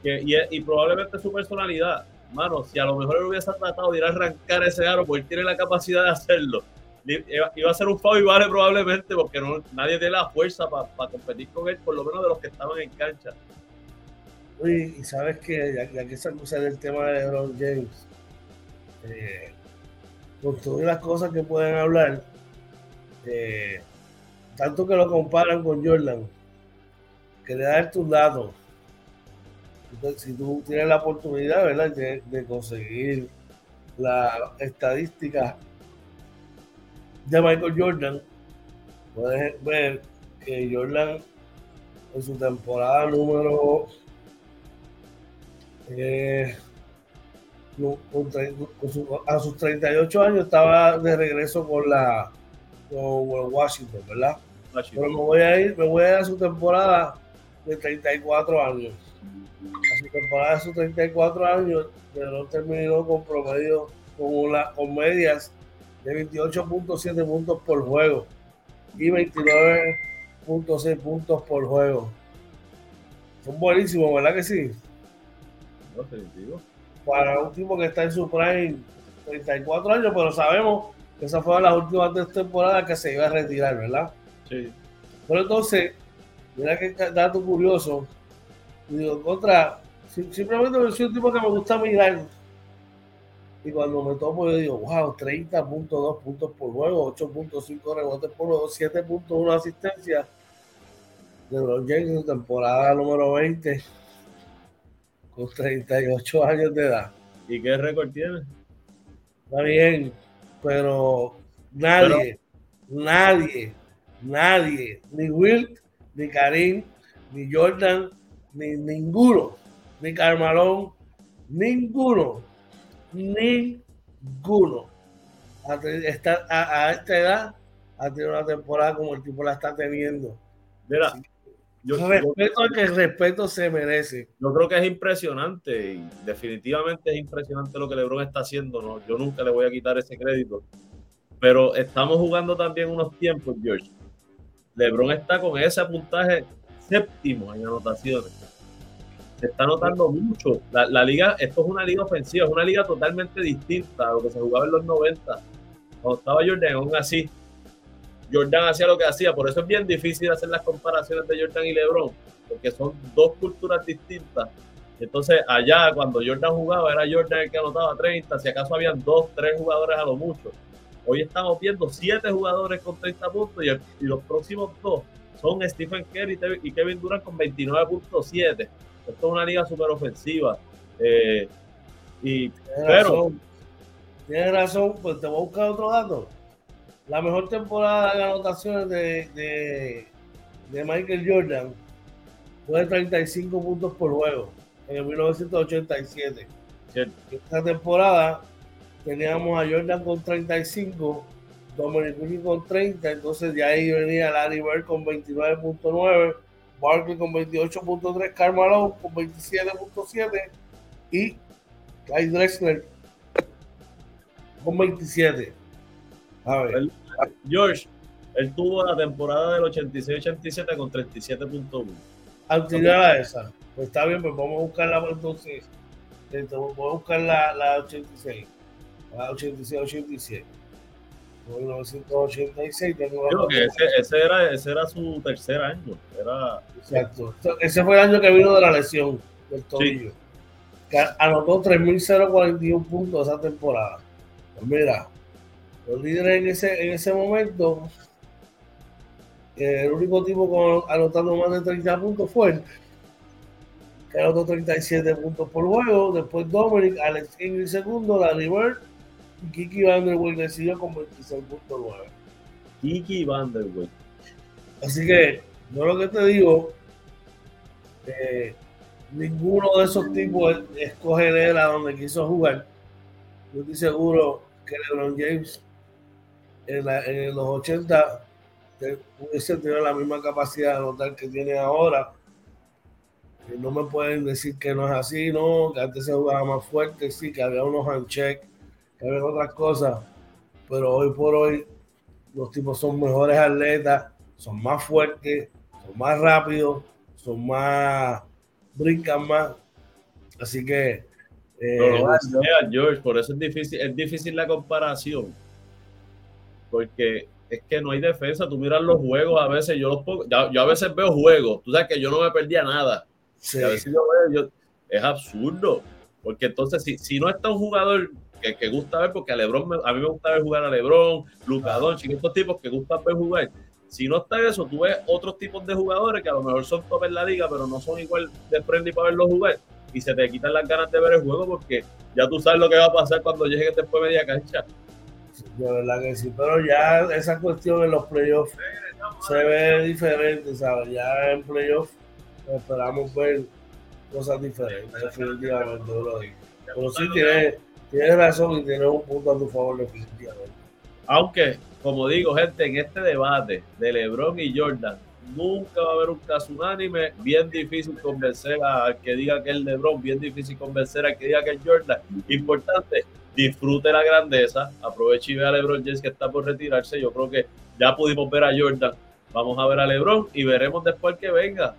que, y, probablemente su personalidad, mano, si a lo mejor él hubiese tratado de ir a arrancar ese aro, porque él tiene la capacidad de hacerlo, iba a ser un y vale probablemente porque no, nadie tiene la fuerza para competir con él, por lo menos de los que estaban en cancha. y sabes que ya, que se del tema de LeBron James, eh, con todas las cosas que pueden hablar, eh, tanto que lo comparan con Jordan, quería darte un dato. si tú tienes la oportunidad, ¿verdad?, de, conseguir la estadística de Michael Jordan, puedes ver que Jordan en su temporada número a sus 38 años estaba de regreso con la con Washington, ¿verdad? Pero me voy a ir, me voy a ir a su temporada de 34 años. A su temporada de sus 34 años, pero terminó con promedio, con, una, con medias de 28.7 puntos por juego y 29.6 puntos por juego. Son buenísimos, ¿verdad que sí? Para un tipo que está en su prime 34 años, pero sabemos que esa fue las últimas tres temporadas que se iba a retirar, ¿verdad? Sí. Pero entonces, mira qué dato curioso. Digo, contra, simplemente soy un tipo que me gusta mirar. Y cuando me tomo, yo digo, wow, 30.2 puntos por juego, 8.5 rebotes por juego, 7.1 asistencia. LeBron James en temporada número 20, con 38 años de edad. ¿Y qué récord tiene? Está bien, pero nadie, nadie, nadie, ni Wilt, ni Karim, ni Jordan, ni ninguno, ni Carmalón, ninguno, ninguno a, a, a esta edad ha tenido una temporada como el tipo la está teniendo. Mira, yo, respeto que el respeto se merece. Yo creo que es impresionante y definitivamente es impresionante lo que LeBron está haciendo. ¿no? Yo nunca le voy a quitar ese crédito. Pero estamos jugando también unos tiempos, George. LeBron está con ese puntaje séptimo en anotaciones. Se está notando mucho. La, la, liga, esto es una liga ofensiva, es una liga totalmente distinta a lo que se jugaba en los 90. Cuando estaba Jordan, aún así, Jordan hacía lo que hacía, por eso es bien difícil hacer las comparaciones de Jordan y LeBron, porque son dos culturas distintas. Entonces, allá cuando Jordan jugaba, era Jordan el que anotaba 30, si acaso habían dos, tres jugadores a lo mucho. Hoy estamos viendo siete jugadores con 30 puntos y, los próximos dos son Stephen Curry y Kevin Durant con 29.7. Esto es una liga súper ofensiva. Eh, y, tienes razón. Tienes razón, pues te voy a buscar otro dato la mejor temporada de anotaciones de, de, Michael Jordan fue de 35 puntos por juego en el 1987. Esta temporada teníamos a Jordan con 35, Dominic con 30, entonces de ahí venía Larry Bird con 29.9, Barkley con 28.3, Carmelo con 27.7 y Clyde Drexler con 27. A ver. George, él tuvo la temporada del 86-87 con 37.1. Anterior a esa. Pues está bien, pues vamos a buscar la entonces. Vamos a buscar la, la 86. La 86-87. 1986 tengo que ese, ese, era, ese era su tercer año. Era... Exacto. Ese fue el año que vino de la lesión del tobillo. Que anotó 3.041 puntos esa temporada. Pues mira, los líderes en ese, en ese momento, el único tipo con, anotando más de 30 puntos fue él, que anotó 37 puntos por juego. Después Dominic, Alex Ingrid segundo, Larry Bird Kiki Vanderbilt decidió con 26.9. Kiki Vanderbilt. Así que, yo lo que te digo, eh, ninguno de esos tipos escoge él a donde quiso jugar. Yo estoy seguro que LeBron James en, los 80 hubiese tenido la misma capacidad de anotar que tiene ahora. no me pueden decir que no es así, no, que antes se jugaba más fuerte, sí, que había unos handcheck, que había otras cosas, pero hoy por hoy los tipos son mejores atletas, son más fuertes, son más rápidos, son más, brincan más. Así que... Eh, George, por eso es difícil, es difícil la comparación porque es que no hay defensa. Tú miras los juegos a veces, yo, los yo a veces veo juegos, tú sabes que yo no me perdía nada. A veces yo veo, es absurdo, porque entonces si, si no está un jugador que, que gusta ver, porque a Lebron, a mí me gusta ver jugar a Lebron, Luca Doncic, estos tipos que gustan ver jugar. Si no está eso, tú ves otros tipos de jugadores que a lo mejor son top en la liga, pero no son igual de friendly para verlos jugar. Y se te quitan las ganas de ver el juego porque ya tú sabes lo que va a pasar cuando llegue después media cancha de verdad que sí, pero ya esa cuestión en los playoffs se ve diferente, ¿sabes? Ya en playoffs esperamos ver cosas diferentes, definitivamente, Pero sí tienes, tienes razón y tienes un punto a tu favor definitivamente. Aunque, como digo, gente, en este debate de LeBron y Jordan, nunca va a haber un caso unánime. Bien difícil convencer al que diga que es LeBron, bien difícil convencer al que diga que es Jordan. Importante, disfrute la grandeza, aproveche y vea a LeBron James que está por retirarse. Yo creo que ya pudimos ver a Jordan, vamos a ver a LeBron y veremos después que venga.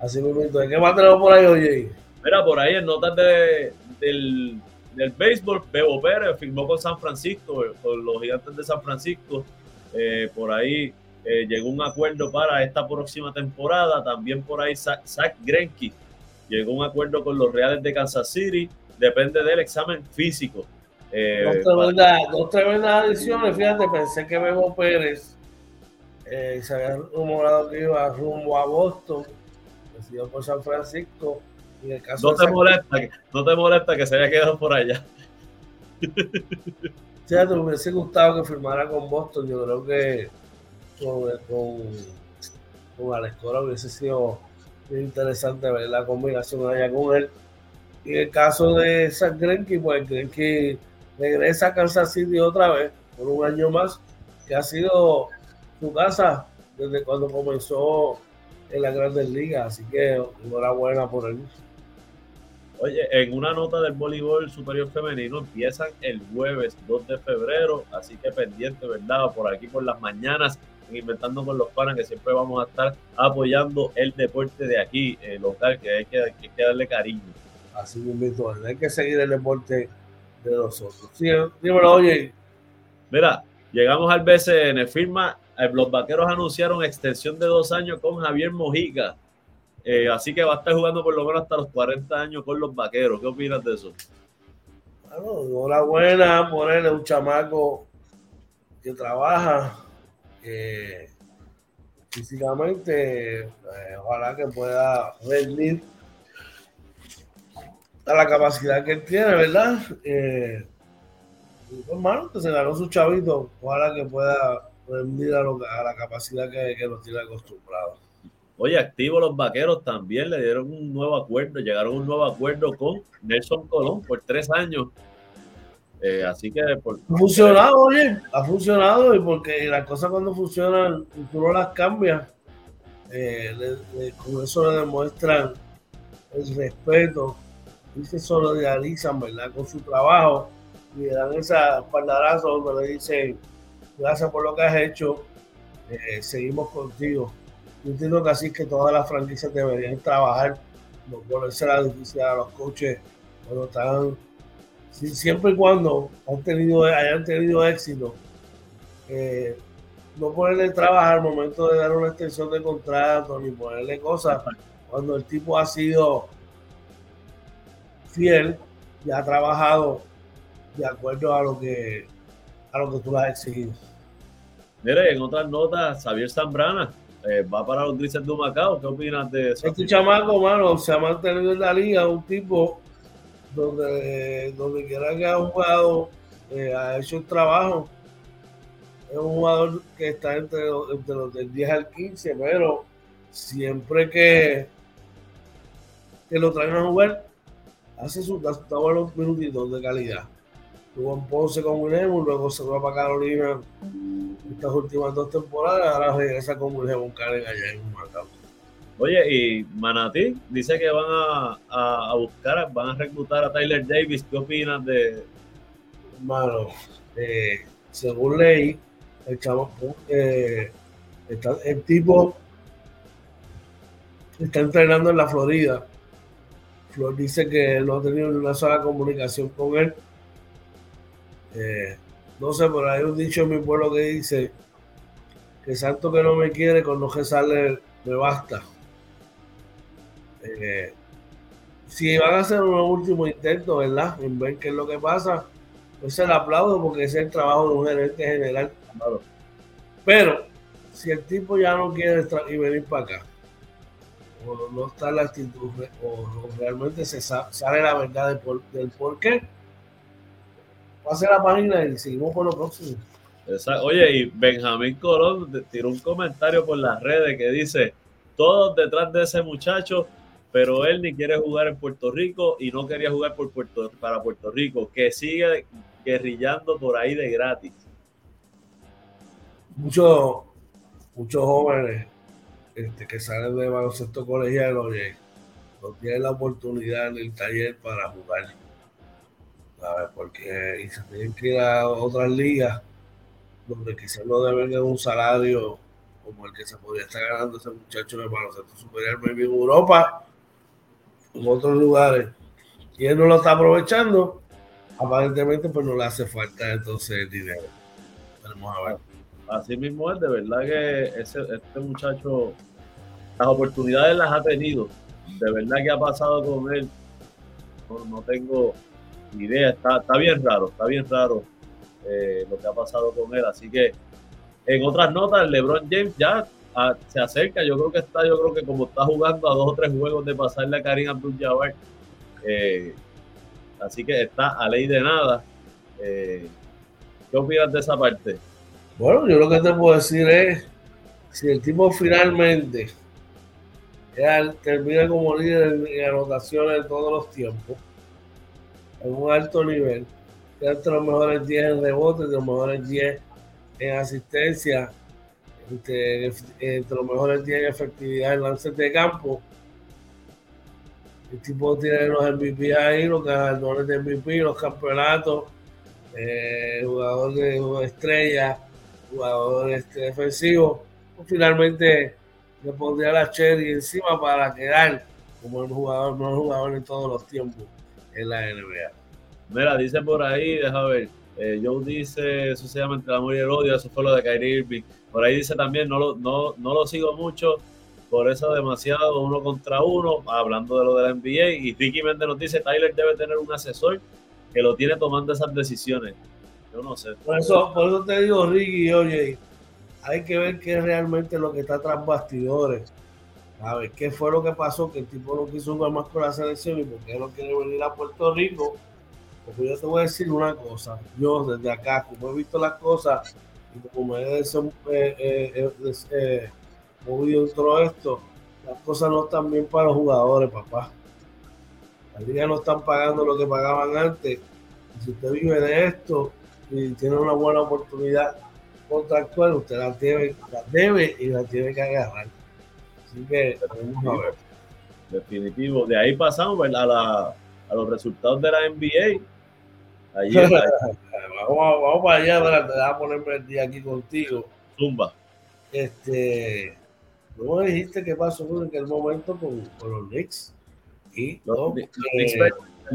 Así mismo, ¿de qué más tenemos por ahí, oye? Mira, por ahí en notas de, del, del béisbol, Bebo Pérez firmó con San Francisco, con los gigantes de San Francisco. Eh, por ahí eh, llegó un acuerdo para esta próxima temporada. También por ahí Zach Greinke llegó un acuerdo con los Reales de Kansas City. Depende del examen físico. Eh, dos, tremendas, adiciones. Fíjate, pensé que Bebo Pérez eh, se había rumorado que iba rumbo a Boston, decidió por San Francisco. Y el caso no, te molesta, no te molesta que se haya quedado por allá. Fíjate, me hubiese gustado que firmara con Boston. Yo creo que con, con, con Alex Cora hubiese sido interesante ver la combinación allá con él. Y en el caso de San Grenky, pues que regresa a Kansas City otra vez por un año más, que ha sido su casa desde cuando comenzó en la Grandes Ligas. Así que enhorabuena por él. Oye, en una nota del voleibol superior femenino empiezan el jueves 2 de febrero, así que pendiente, ¿verdad? Por aquí por las mañanas Inventando con los Panas, que siempre vamos a estar apoyando el deporte de aquí, eh, local, que hay que, que, darle cariño. Así mismo, hay que seguir el deporte de nosotros. Sí, dímelo, oye. Mira, llegamos al BCN, firma, eh, los vaqueros anunciaron extensión de dos años con Javier Mojica. Eh, así que va a estar jugando por lo menos hasta los 40 años con los vaqueros. ¿Qué opinas de eso? Bueno, enhorabuena por un chamaco que trabaja, físicamente, eh, ojalá que pueda rendir a la capacidad que él tiene, ¿verdad? Eh, hermano, que se ganó su chavito, ojalá que pueda rendir a, la capacidad que, que nos tiene acostumbrado. Oye, activo los vaqueros también le dieron un nuevo acuerdo, llegaron a un nuevo acuerdo con Nelson Colón por tres años eh, así que ha funcionado, oye, ha funcionado y porque las cosas cuando funcionan, tú no las cambias. Eh, con eso le demuestran el respeto y se solidarizan, ¿verdad? Con su trabajo y le dan esa espaldarazo donde le dicen gracias por lo que has hecho, eh, seguimos contigo. Yo entiendo que así que todas las franquicias deberían trabajar, no ponerse la difícil a los coches cuando están siempre y cuando hayan tenido éxito, eh, no ponerle trabajo al momento de dar una extensión de contrato ni ponerle cosas cuando el tipo ha sido fiel y ha trabajado de acuerdo a lo que a lo que tú le has exigido. Mire, en otras notas, Xavier Zambrana eh, va para los Grises de Macao. ¿Qué opinas de eso? Este chamaco, mano, se ha mantenido en la liga, un tipo donde, donde quiera que ha jugado, eh, ha hecho un trabajo. Es un jugador que está entre, entre los del 10 al 15, pero siempre que, que lo traen a jugar, hace sus buenos minutitos de calidad. Tuvo en Ponce con Wilhelm, luego se va para Carolina estas últimas dos temporadas, ahora regresa con Wilhelm Karen allá en Macao. Oye, y Manatí dice que van a, a, buscar, van a reclutar a Tyler Davis. ¿Qué opinas de...? Hermano, eh, según ley, el chavo, eh, el tipo está entrenando en la Florida. Flor dice que no ha tenido ni una sola comunicación con él. Eh, no sé, pero hay un dicho en mi pueblo que dice que santo que no me quiere, con no que sale me basta. Eh, si van a hacer un último intento, ¿verdad? En ver qué es lo que pasa, pues se le aplaudo porque es el trabajo de un gerente general. Pero si el tipo ya no quiere y venir para acá, o no está la actitud, o realmente se sale la verdad del por, del por qué, pase la página y seguimos con lo próximo. Oye, y Benjamín Colón tiró un comentario por las redes que dice, todos detrás de ese muchacho pero él ni quiere jugar en Puerto Rico y no quería jugar por Puerto, para Puerto Rico, que sigue guerrillando por ahí de gratis. Muchos, muchos jóvenes este, que salen de baloncesto colegial, oye, no tienen la oportunidad en el taller para jugar. ¿Sabes? Porque y se tienen que ir a otras ligas donde quizás no deben de un salario como el que se podría estar ganando ese muchacho de baloncesto superior, en Europa, en otros lugares. Y él no lo está aprovechando, aparentemente pues no le hace falta entonces el dinero. Vamos a ver. Así mismo es, de verdad que ese, este muchacho, las oportunidades las ha tenido. De verdad que ha pasado con él. No, no tengo idea. Está, está bien raro, está bien raro eh, lo que ha pasado con él. Así que en otras notas, LeBron James ya ah, se acerca. Yo creo que está, yo creo que como está jugando a dos o tres juegos de pasarle a Karim Abdul-Jabbar, eh, así que está a ley de nada. Eh, ¿Qué opinas de esa parte? Bueno, yo lo que te puedo decir es, si el tipo finalmente termina como líder en anotaciones de todos los tiempos, en un alto nivel, entre los mejores 10 en rebotes, de los mejores 10 en asistencia, entre, los mejores 10 en efectividad en lances de campo. El tipo tiene los MVP ahí, los ganadores de MVP, los campeonatos, eh, jugador de estrella, jugador este, defensivo. Finalmente le pondría la cherry encima para quedar como el jugador, no jugador en todos los tiempos en la NBA. Mira, dice por ahí, deja ver. Eh, Joe dice, eso se llama Entre el amor y el odio, eso fue lo de Kyrie Irving. Por ahí dice también, no lo, no, no lo sigo mucho, por eso demasiado uno contra uno, hablando de lo de la NBA. Y Ricky Méndez nos dice, Tyler debe tener un asesor que lo tiene tomando esas decisiones. Yo no sé. Por eso, por eso te digo, Ricky, oye, hay que ver qué es realmente lo que está tras bastidores. A ver qué fue lo que pasó, que el tipo no quiso jugar más con la selección y por qué no quiere venir a Puerto Rico porque yo te voy a decir una cosa, yo desde acá, como he visto las cosas y como me he eh, eh, eh, movido en todo esto, las cosas no están bien para los jugadores, papá. Las ligas no están pagando lo que pagaban antes. si usted vive de esto y tiene una buena oportunidad contractual, usted la debe, la debe y la tiene que agarrar. Así que vamos a ver. Definitivo. De ahí pasamos a, la, a los resultados de la NBA vamos, vamos, para allá, te voy a ponerme el día aquí contigo. Zumba. Este, ¿no me dijiste qué pasó en aquel momento con, con los Knicks? Y, no, eh,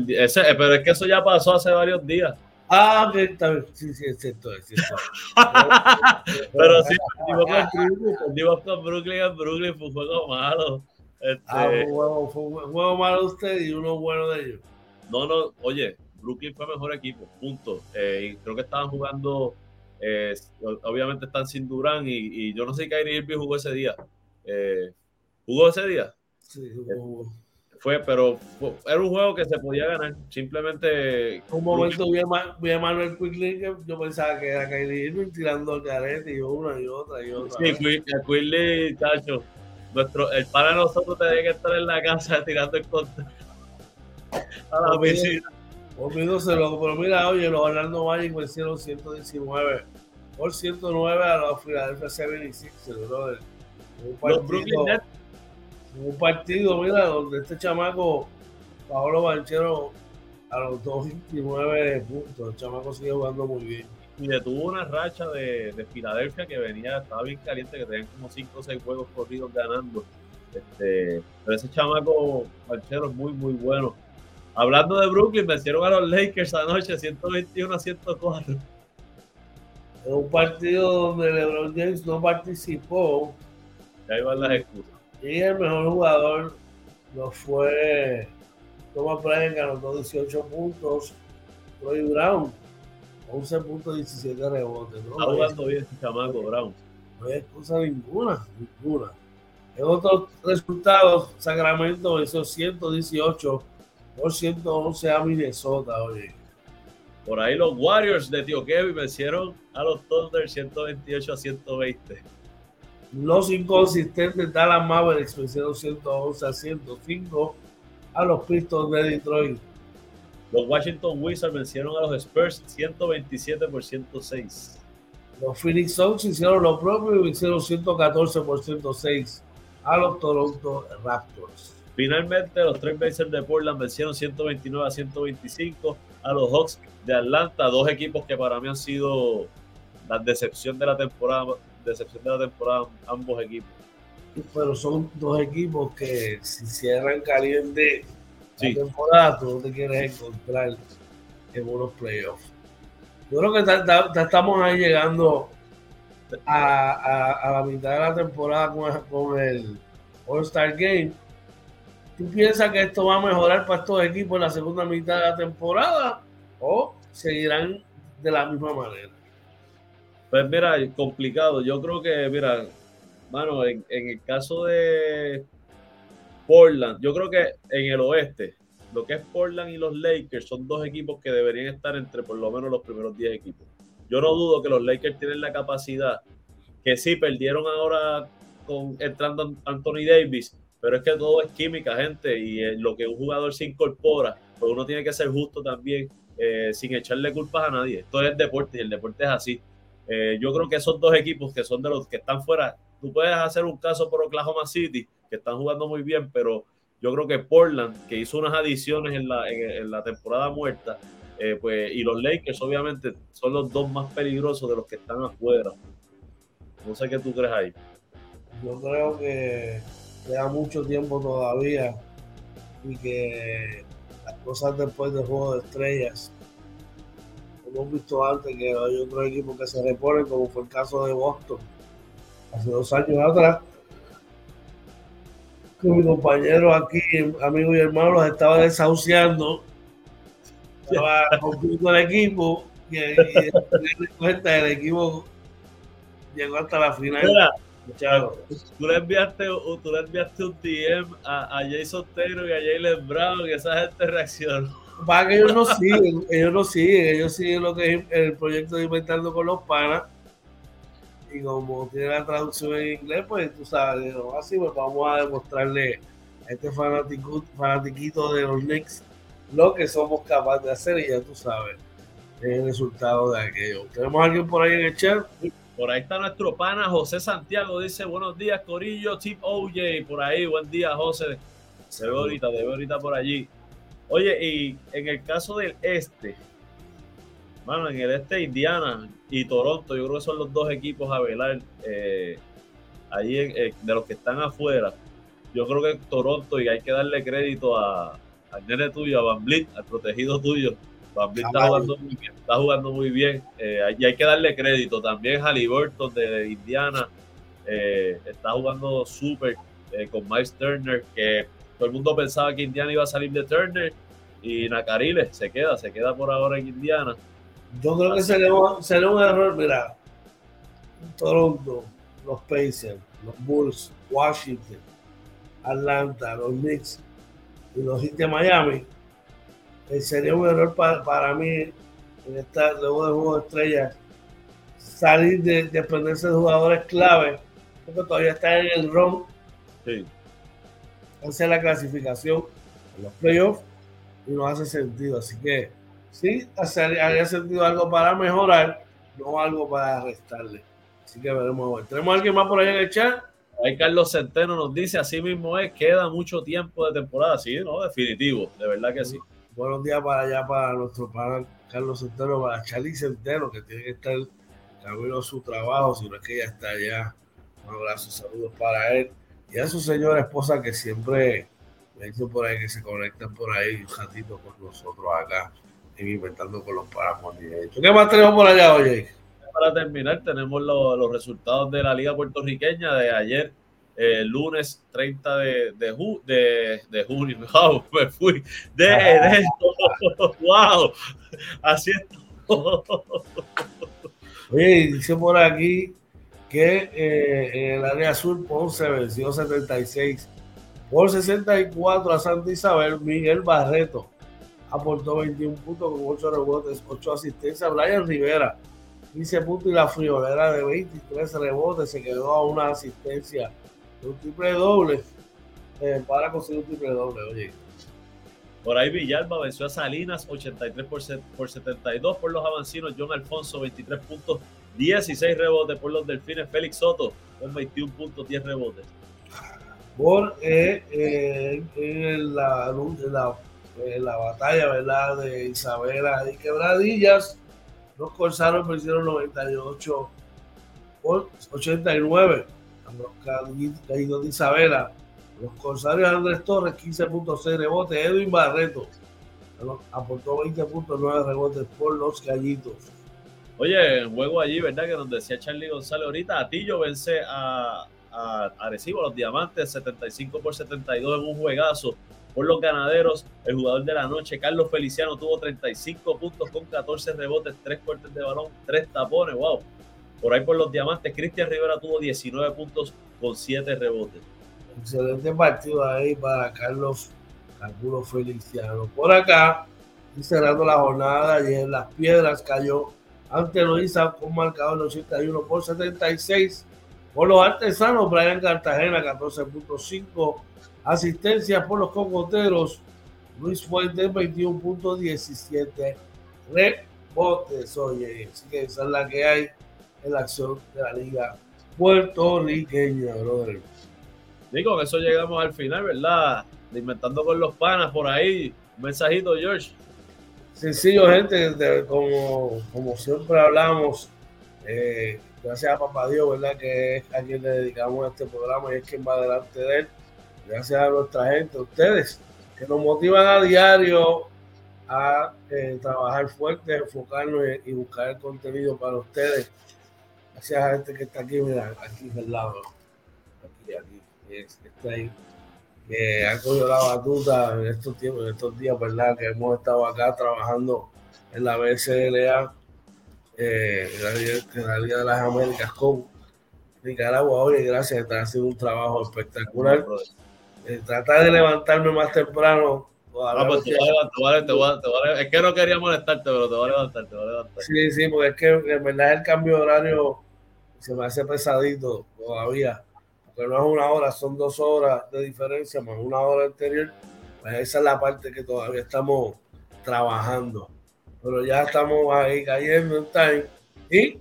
ese, pero es que eso ya pasó hace varios días. Ah, que Sí, sí, es cierto, es cierto. pero sí, perdimos con Brooklyn, en Brooklyn fue un juego malo. Este, ah, fue un juego, fue un juego malo de usted y uno bueno de ellos. No, no, oye, Brooklyn fue mejor equipo, punto. Eh, y creo que estaban jugando, eh, obviamente están sin Durán y, yo no sé si Kyrie Irving jugó ese día. Eh, ¿Jugó ese día? Sí, jugó. Fue, pero era un juego que se podía ganar. Simplemente. Un momento vi a, Manuel Quigley que yo pensaba que era Kyrie Irving tirando carete y una y otra y otra. Sí, Quigley, cacho. Nuestro, el para nosotros tenía que estar en la casa tirando el contra a la piscina. Pero mira, oye, los Orlando Magic vencieron 119 por 109 a los Philadelphia 76ers, brother. Un partido, un partido, mira, donde este chamaco, Pablo Banchero, a los 2.29 puntos. El chamaco sigue jugando muy bien. Y detuvo una racha de, de Filadelfia que venía, estaba bien caliente, que tenían como 5 o 6 juegos corridos ganando. Este, pero ese chamaco Banchero es muy, muy bueno. Hablando de Brooklyn, vencieron a los Lakers anoche 121 a 104. En un partido donde LeBron James no participó. Y ahí van las excusas. Y el mejor jugador no fue Thomas Bryant, que anotó 18 puntos. Troy Brown, 11 puntos, 17 rebotes. ¿no? Está jugando bien ese chamaco, Brown. No hay excusa ninguna, ninguna. En otros resultados, Sacramento venció 118 por 111 a Minnesota, oye. Por ahí los Warriors de Tío Kevin vencieron a los Thunder 128 a 120. Los inconsistentes Dallas Mavericks vencieron 111 a 105 a los Pistons de Detroit. Los Washington Wizards vencieron a los Spurs 127 por 106. Los Phoenix Suns hicieron lo propio y vencieron 114 por 106 a los Toronto Raptors. Finalmente, los Trailblazers de Portland vencieron 129 a 125 a los Hawks de Atlanta, dos equipos que para mí han sido la decepción de la temporada, decepción de la temporada ambos equipos. Pero son dos equipos que si cierran caliente la temporada, tú no te quieres encontrar en unos playoffs. Yo creo que estamos ahí llegando a, la mitad de la temporada con, el All-Star Game. ¿Tú piensas que esto va a mejorar para estos equipos en la segunda mitad de la temporada o seguirán de la misma manera? Pues mira, complicado. Yo creo que, mira, mano, en, el caso de Portland, yo creo que en el oeste, lo que es Portland y los Lakers son dos equipos que deberían estar entre por lo menos los primeros 10 equipos. Yo no dudo que los Lakers tienen la capacidad, que sí perdieron ahora con entrando Anthony Davis, pero es que todo es química, gente, y eh, lo que un jugador se incorpora, pues uno tiene que ser justo también, eh, sin echarle culpas a nadie. Esto es deporte y el deporte es así. Eh, yo creo que esos dos equipos que son de los que están fuera, tú puedes hacer un caso por Oklahoma City, que están jugando muy bien, pero yo creo que Portland, que hizo unas adiciones en la, en, la temporada muerta, eh, pues, y los Lakers obviamente son los dos más peligrosos de los que están afuera. No sé qué tú crees ahí. Yo creo que queda mucho tiempo todavía y que las cosas después del juego de estrellas, hemos visto antes que hay otros equipos que se reponen, como fue el caso de Boston hace dos años atrás, que mi compañero aquí, amigo y hermano, los estaba desahuciando. Estaba rompiendo el equipo y, y, cuenta el equipo llegó hasta la final. tú le enviaste, tú le enviaste un DM a, a Jason Taylor y a Jalen Brown y esa gente reaccionó. Para que ellos no siguen, ellos no siguen, ellos siguen lo que es el proyecto de Inventando con los Panas y como tiene la traducción en inglés, pues tú sabes, así pues vamos a demostrarle a este fanático, fanatiquito de los Knicks lo que somos capaces de hacer y ya tú sabes el resultado de aquello. ¿Tenemos a alguien por ahí en el chat? Por ahí está nuestro pana José Santiago, dice buenos días Corillo, Tip OJ, por ahí, buen día José. Se ve ahorita, se ve ahorita por allí. Oye, y en el caso del este, bueno, en el este Indiana y Toronto, yo creo que son los dos equipos a velar eh, ahí eh, de los que están afuera. Yo creo que Toronto, y hay que darle crédito a, al nene tuyo, a Van Blit, al protegido tuyo. Van Blit está jugando muy bien, está jugando muy bien. Eh, y hay que darle crédito. También Halliburton de Indiana está jugando súper con Miles Turner, que todo el mundo pensaba que Indiana iba a salir de Turner y Nacarile se queda, se queda por ahora en Indiana. Yo creo que sería, un error, mira, Toronto, los Pacers, los Bulls, Washington, Atlanta, los Knicks y los Heat de Miami. Eh, sería un error para, mí en esta, luego del juego de estrellas salir de dependerse de jugadores clave porque todavía está en el ROM sí. Hacer la clasificación en los playoffs y no hace sentido así que sí haría sentido algo para mejorar, no algo para restarle. Así que veremos. ¿Tenemos alguien más por ahí en el chat? Ahí Carlos Centeno nos dice, así mismo es, queda mucho tiempo de temporada. Sí, no, definitivo, de verdad que sí. Buenos días para allá, para nuestro pana Carlos Centeno, para Charlie Centeno, que tiene que estar camino a su trabajo, si no es que ya está allá. Un abrazo, saludos para él. Y a su señora esposa que siempre me dice por ahí que se conectan por ahí un ratito con nosotros acá inventando con los páramos. ¿Qué más tenemos por allá, oye? Para terminar, tenemos los resultados de la Liga Puertorriqueña de ayer, eh, lunes 30 de, de, de, junio. Wow, me fui. De, de wow, así es. Oye, dice por aquí que eh, el área azul Ponce venció 76 por 64 a Santa Isabel Miguel Barreto aportó 21 puntos con 8 rebotes, 8 asistencias. Brian Rivera 15 puntos y la friolera de 23 rebotes se quedó a una asistencia de un triple doble eh, para conseguir un triple doble, oye. Por ahí Villalba venció a Salinas 83 por, por 72 por los avancinos. John Alfonso 23 puntos, 16 rebotes por los delfines. Félix Soto con 21 puntos, 10 rebotes. Por eh, eh, en, la, en, la, batalla ¿verdad? de Isabela y Quebradillas, los Corsarios vencieron 98 por 89 a los caídos de Isabela. Los Corsarios Andrés Torres, 15.6 rebotes. Edwin Barreto aportó 20.9 rebotes por los gallitos. Oye, juego allí, ¿verdad? Que nos decía Charlie González ahorita, Atillo vence a, a Arecibo, los Diamantes, 75 por 72 en un juegazo. Por los ganaderos, el jugador de la noche, Carlos Feliciano, tuvo 35 puntos con 14 rebotes, 3 cortes de balón, 3 tapones, wow. Por ahí por los Diamantes, Cristian Rivera tuvo 19 puntos con 7 rebotes. Excelente partido ahí para Carlos Carlos Feliciano. Por acá, cerrando la jornada, y en las piedras cayó ante Luisa con marcador 81 por 76. Por los artesanos, Brian Cartagena 14.5 asistencias por los cocoteros. Luis Fuentes 21.17 rebotes. Oye, así que esa es la que hay en la acción de la liga puertorriqueña, brother. Y con eso llegamos al final, ¿verdad? De Inventando con los panas por ahí. Mensajito, George. Sencillo, gente, como, como siempre hablamos, eh, gracias a Papá Dios, ¿verdad? Que es a quien le dedicamos este programa y es quien va delante de él. Gracias a nuestra gente, ustedes, que nos motivan a diario a eh, trabajar fuerte, enfocarnos y, buscar el contenido para ustedes. Gracias a la gente que está aquí, mira, aquí al lado. Aquí, aquí está ahí, que ha cogido la batuta en estos tiempos, en estos días, ¿verdad? Que hemos estado acá trabajando en la BCLA, eh, en, la Liga, de las Américas con Nicaragua. Oye, gracias, está haciendo un trabajo espectacular. Eh, tratar de levantarme más temprano. es que no quería molestarte, pero te voy a levantar, te voy a levantar. Sí, sí, porque es que en verdad el cambio de horario se me hace pesadito todavía no es una hora, son dos horas de diferencia más una hora anterior, pues esa es la parte que todavía estamos trabajando. Pero ya estamos ahí cayendo en time. Y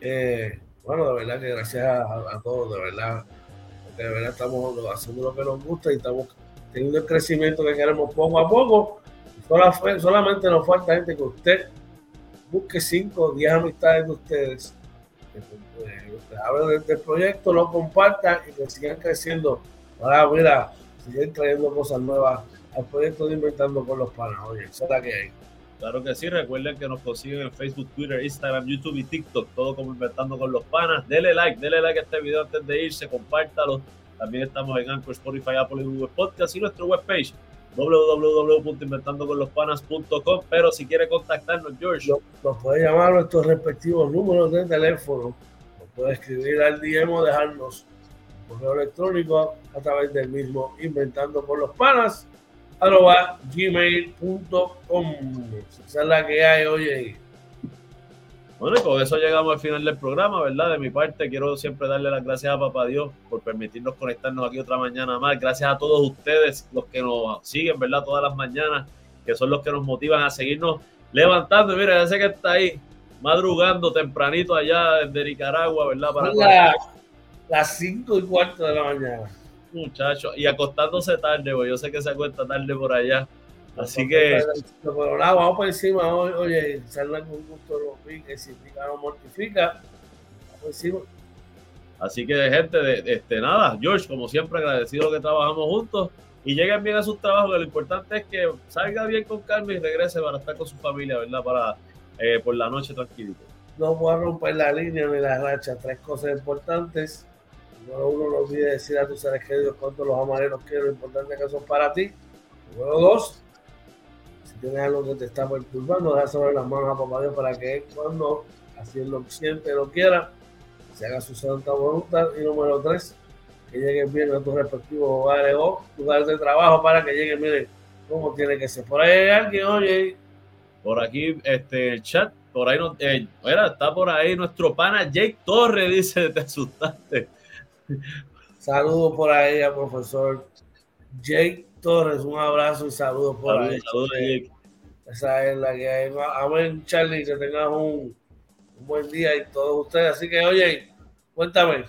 eh, bueno, de verdad que gracias a, todos, de verdad, de verdad estamos haciendo lo que nos gusta y estamos teniendo el crecimiento que queremos poco a poco. solamente nos falta gente que usted busque 5 o 10 amistades de ustedes hablen del, proyecto, lo compartan y que sigan creciendo. Ahora, mira, siguen trayendo cosas nuevas al proyecto de Inventando con los Panas. Oye, esa es la que hay. Claro que sí, recuerden que nos consiguen en Facebook, Twitter, Instagram, YouTube y TikTok, todo como Inventando con los Panas. Dele like, dele like a este video antes de irse, compártalo. También estamos en Anchor, Spotify, Apple y Google Podcast y nuestra webpage www.inventandoconlospanas.com. Pero si quiere contactarnos, George, nos puede llamar a nuestros respectivos números de teléfono. Puede escribir al DM o dejarnos correo electrónico a través del mismo inventando por los panas arroba gmail.com esa es la que hay oye bueno, y con eso llegamos al final del programa, ¿verdad? De mi parte, quiero siempre darle las gracias a Papá Dios por permitirnos conectarnos aquí otra mañana más. Gracias a todos ustedes, los que nos siguen, ¿verdad? Todas las mañanas, que son los que nos motivan a seguirnos levantando. Mira, ya sé que está ahí, madrugando tempranito allá desde Nicaragua, ¿verdad? Para las 5 y cuarto de la mañana. Muchachos, y acostándose tarde, pues yo sé que se acuesta tarde por allá. Así que. Pero nada, vamos por encima. Oye, salgan con gusto los piques, si pica no mortifica. Vamos encima. Así que, gente, de, este, nada, George, como siempre, agradecido que trabajamos juntos y lleguen bien a sus trabajos. Lo importante es que salga bien con calma y regrese para estar con su familia, ¿verdad? Para eh, por la noche tranquilito. No voy a romper la línea ni la racha. Tres cosas importantes. Número uno, no olvides decir a tus seres queridos cuánto los amareros quiero, lo importante que son para ti. Número dos, tienes algo que te está perturbando, deja sobre las manos a papá Dios para que cuando así lo siente, lo quiera, se haga su santa voluntad. Y número tres, que lleguen bien a tus respectivos hogares o lugares de trabajo para que lleguen, miren cómo tiene que ser. Por ahí hay alguien, oye, por aquí, este, el chat, por ahí no, eh, está por ahí nuestro pana Jake Torres, dice, te asustaste. Saludos por ahí al profesor Jake Torres, un abrazo y saludos por ahí. Saludos, Jake. Esa es la que hay. Amén, Charlie, que tengas un, un buen día y todos ustedes. Así que, oye, cuéntame.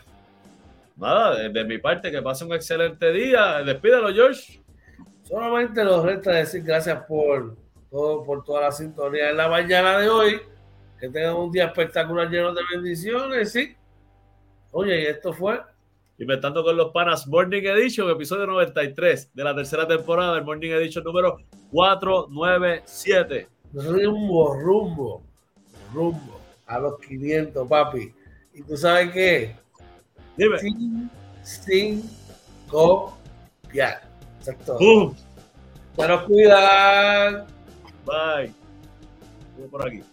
Nada, de, mi parte, que pase un excelente día. Despídelo, George. Solamente nos resta decir gracias por todo, por toda la sintonía en la mañana de hoy. Que tengan un día espectacular lleno de bendiciones, ¿sí? Oye, y esto fue Inventando con los Panas Morning Edition, episodio 93 de la tercera temporada del Morning Edition número 497. Rumbo, rumbo, rumbo a los 500, papi. ¿Y tú sabes qué? Dime. Sin, sin copiar. Exacto. ¡Bum! Pero cuidan. Bye. Voy por aquí.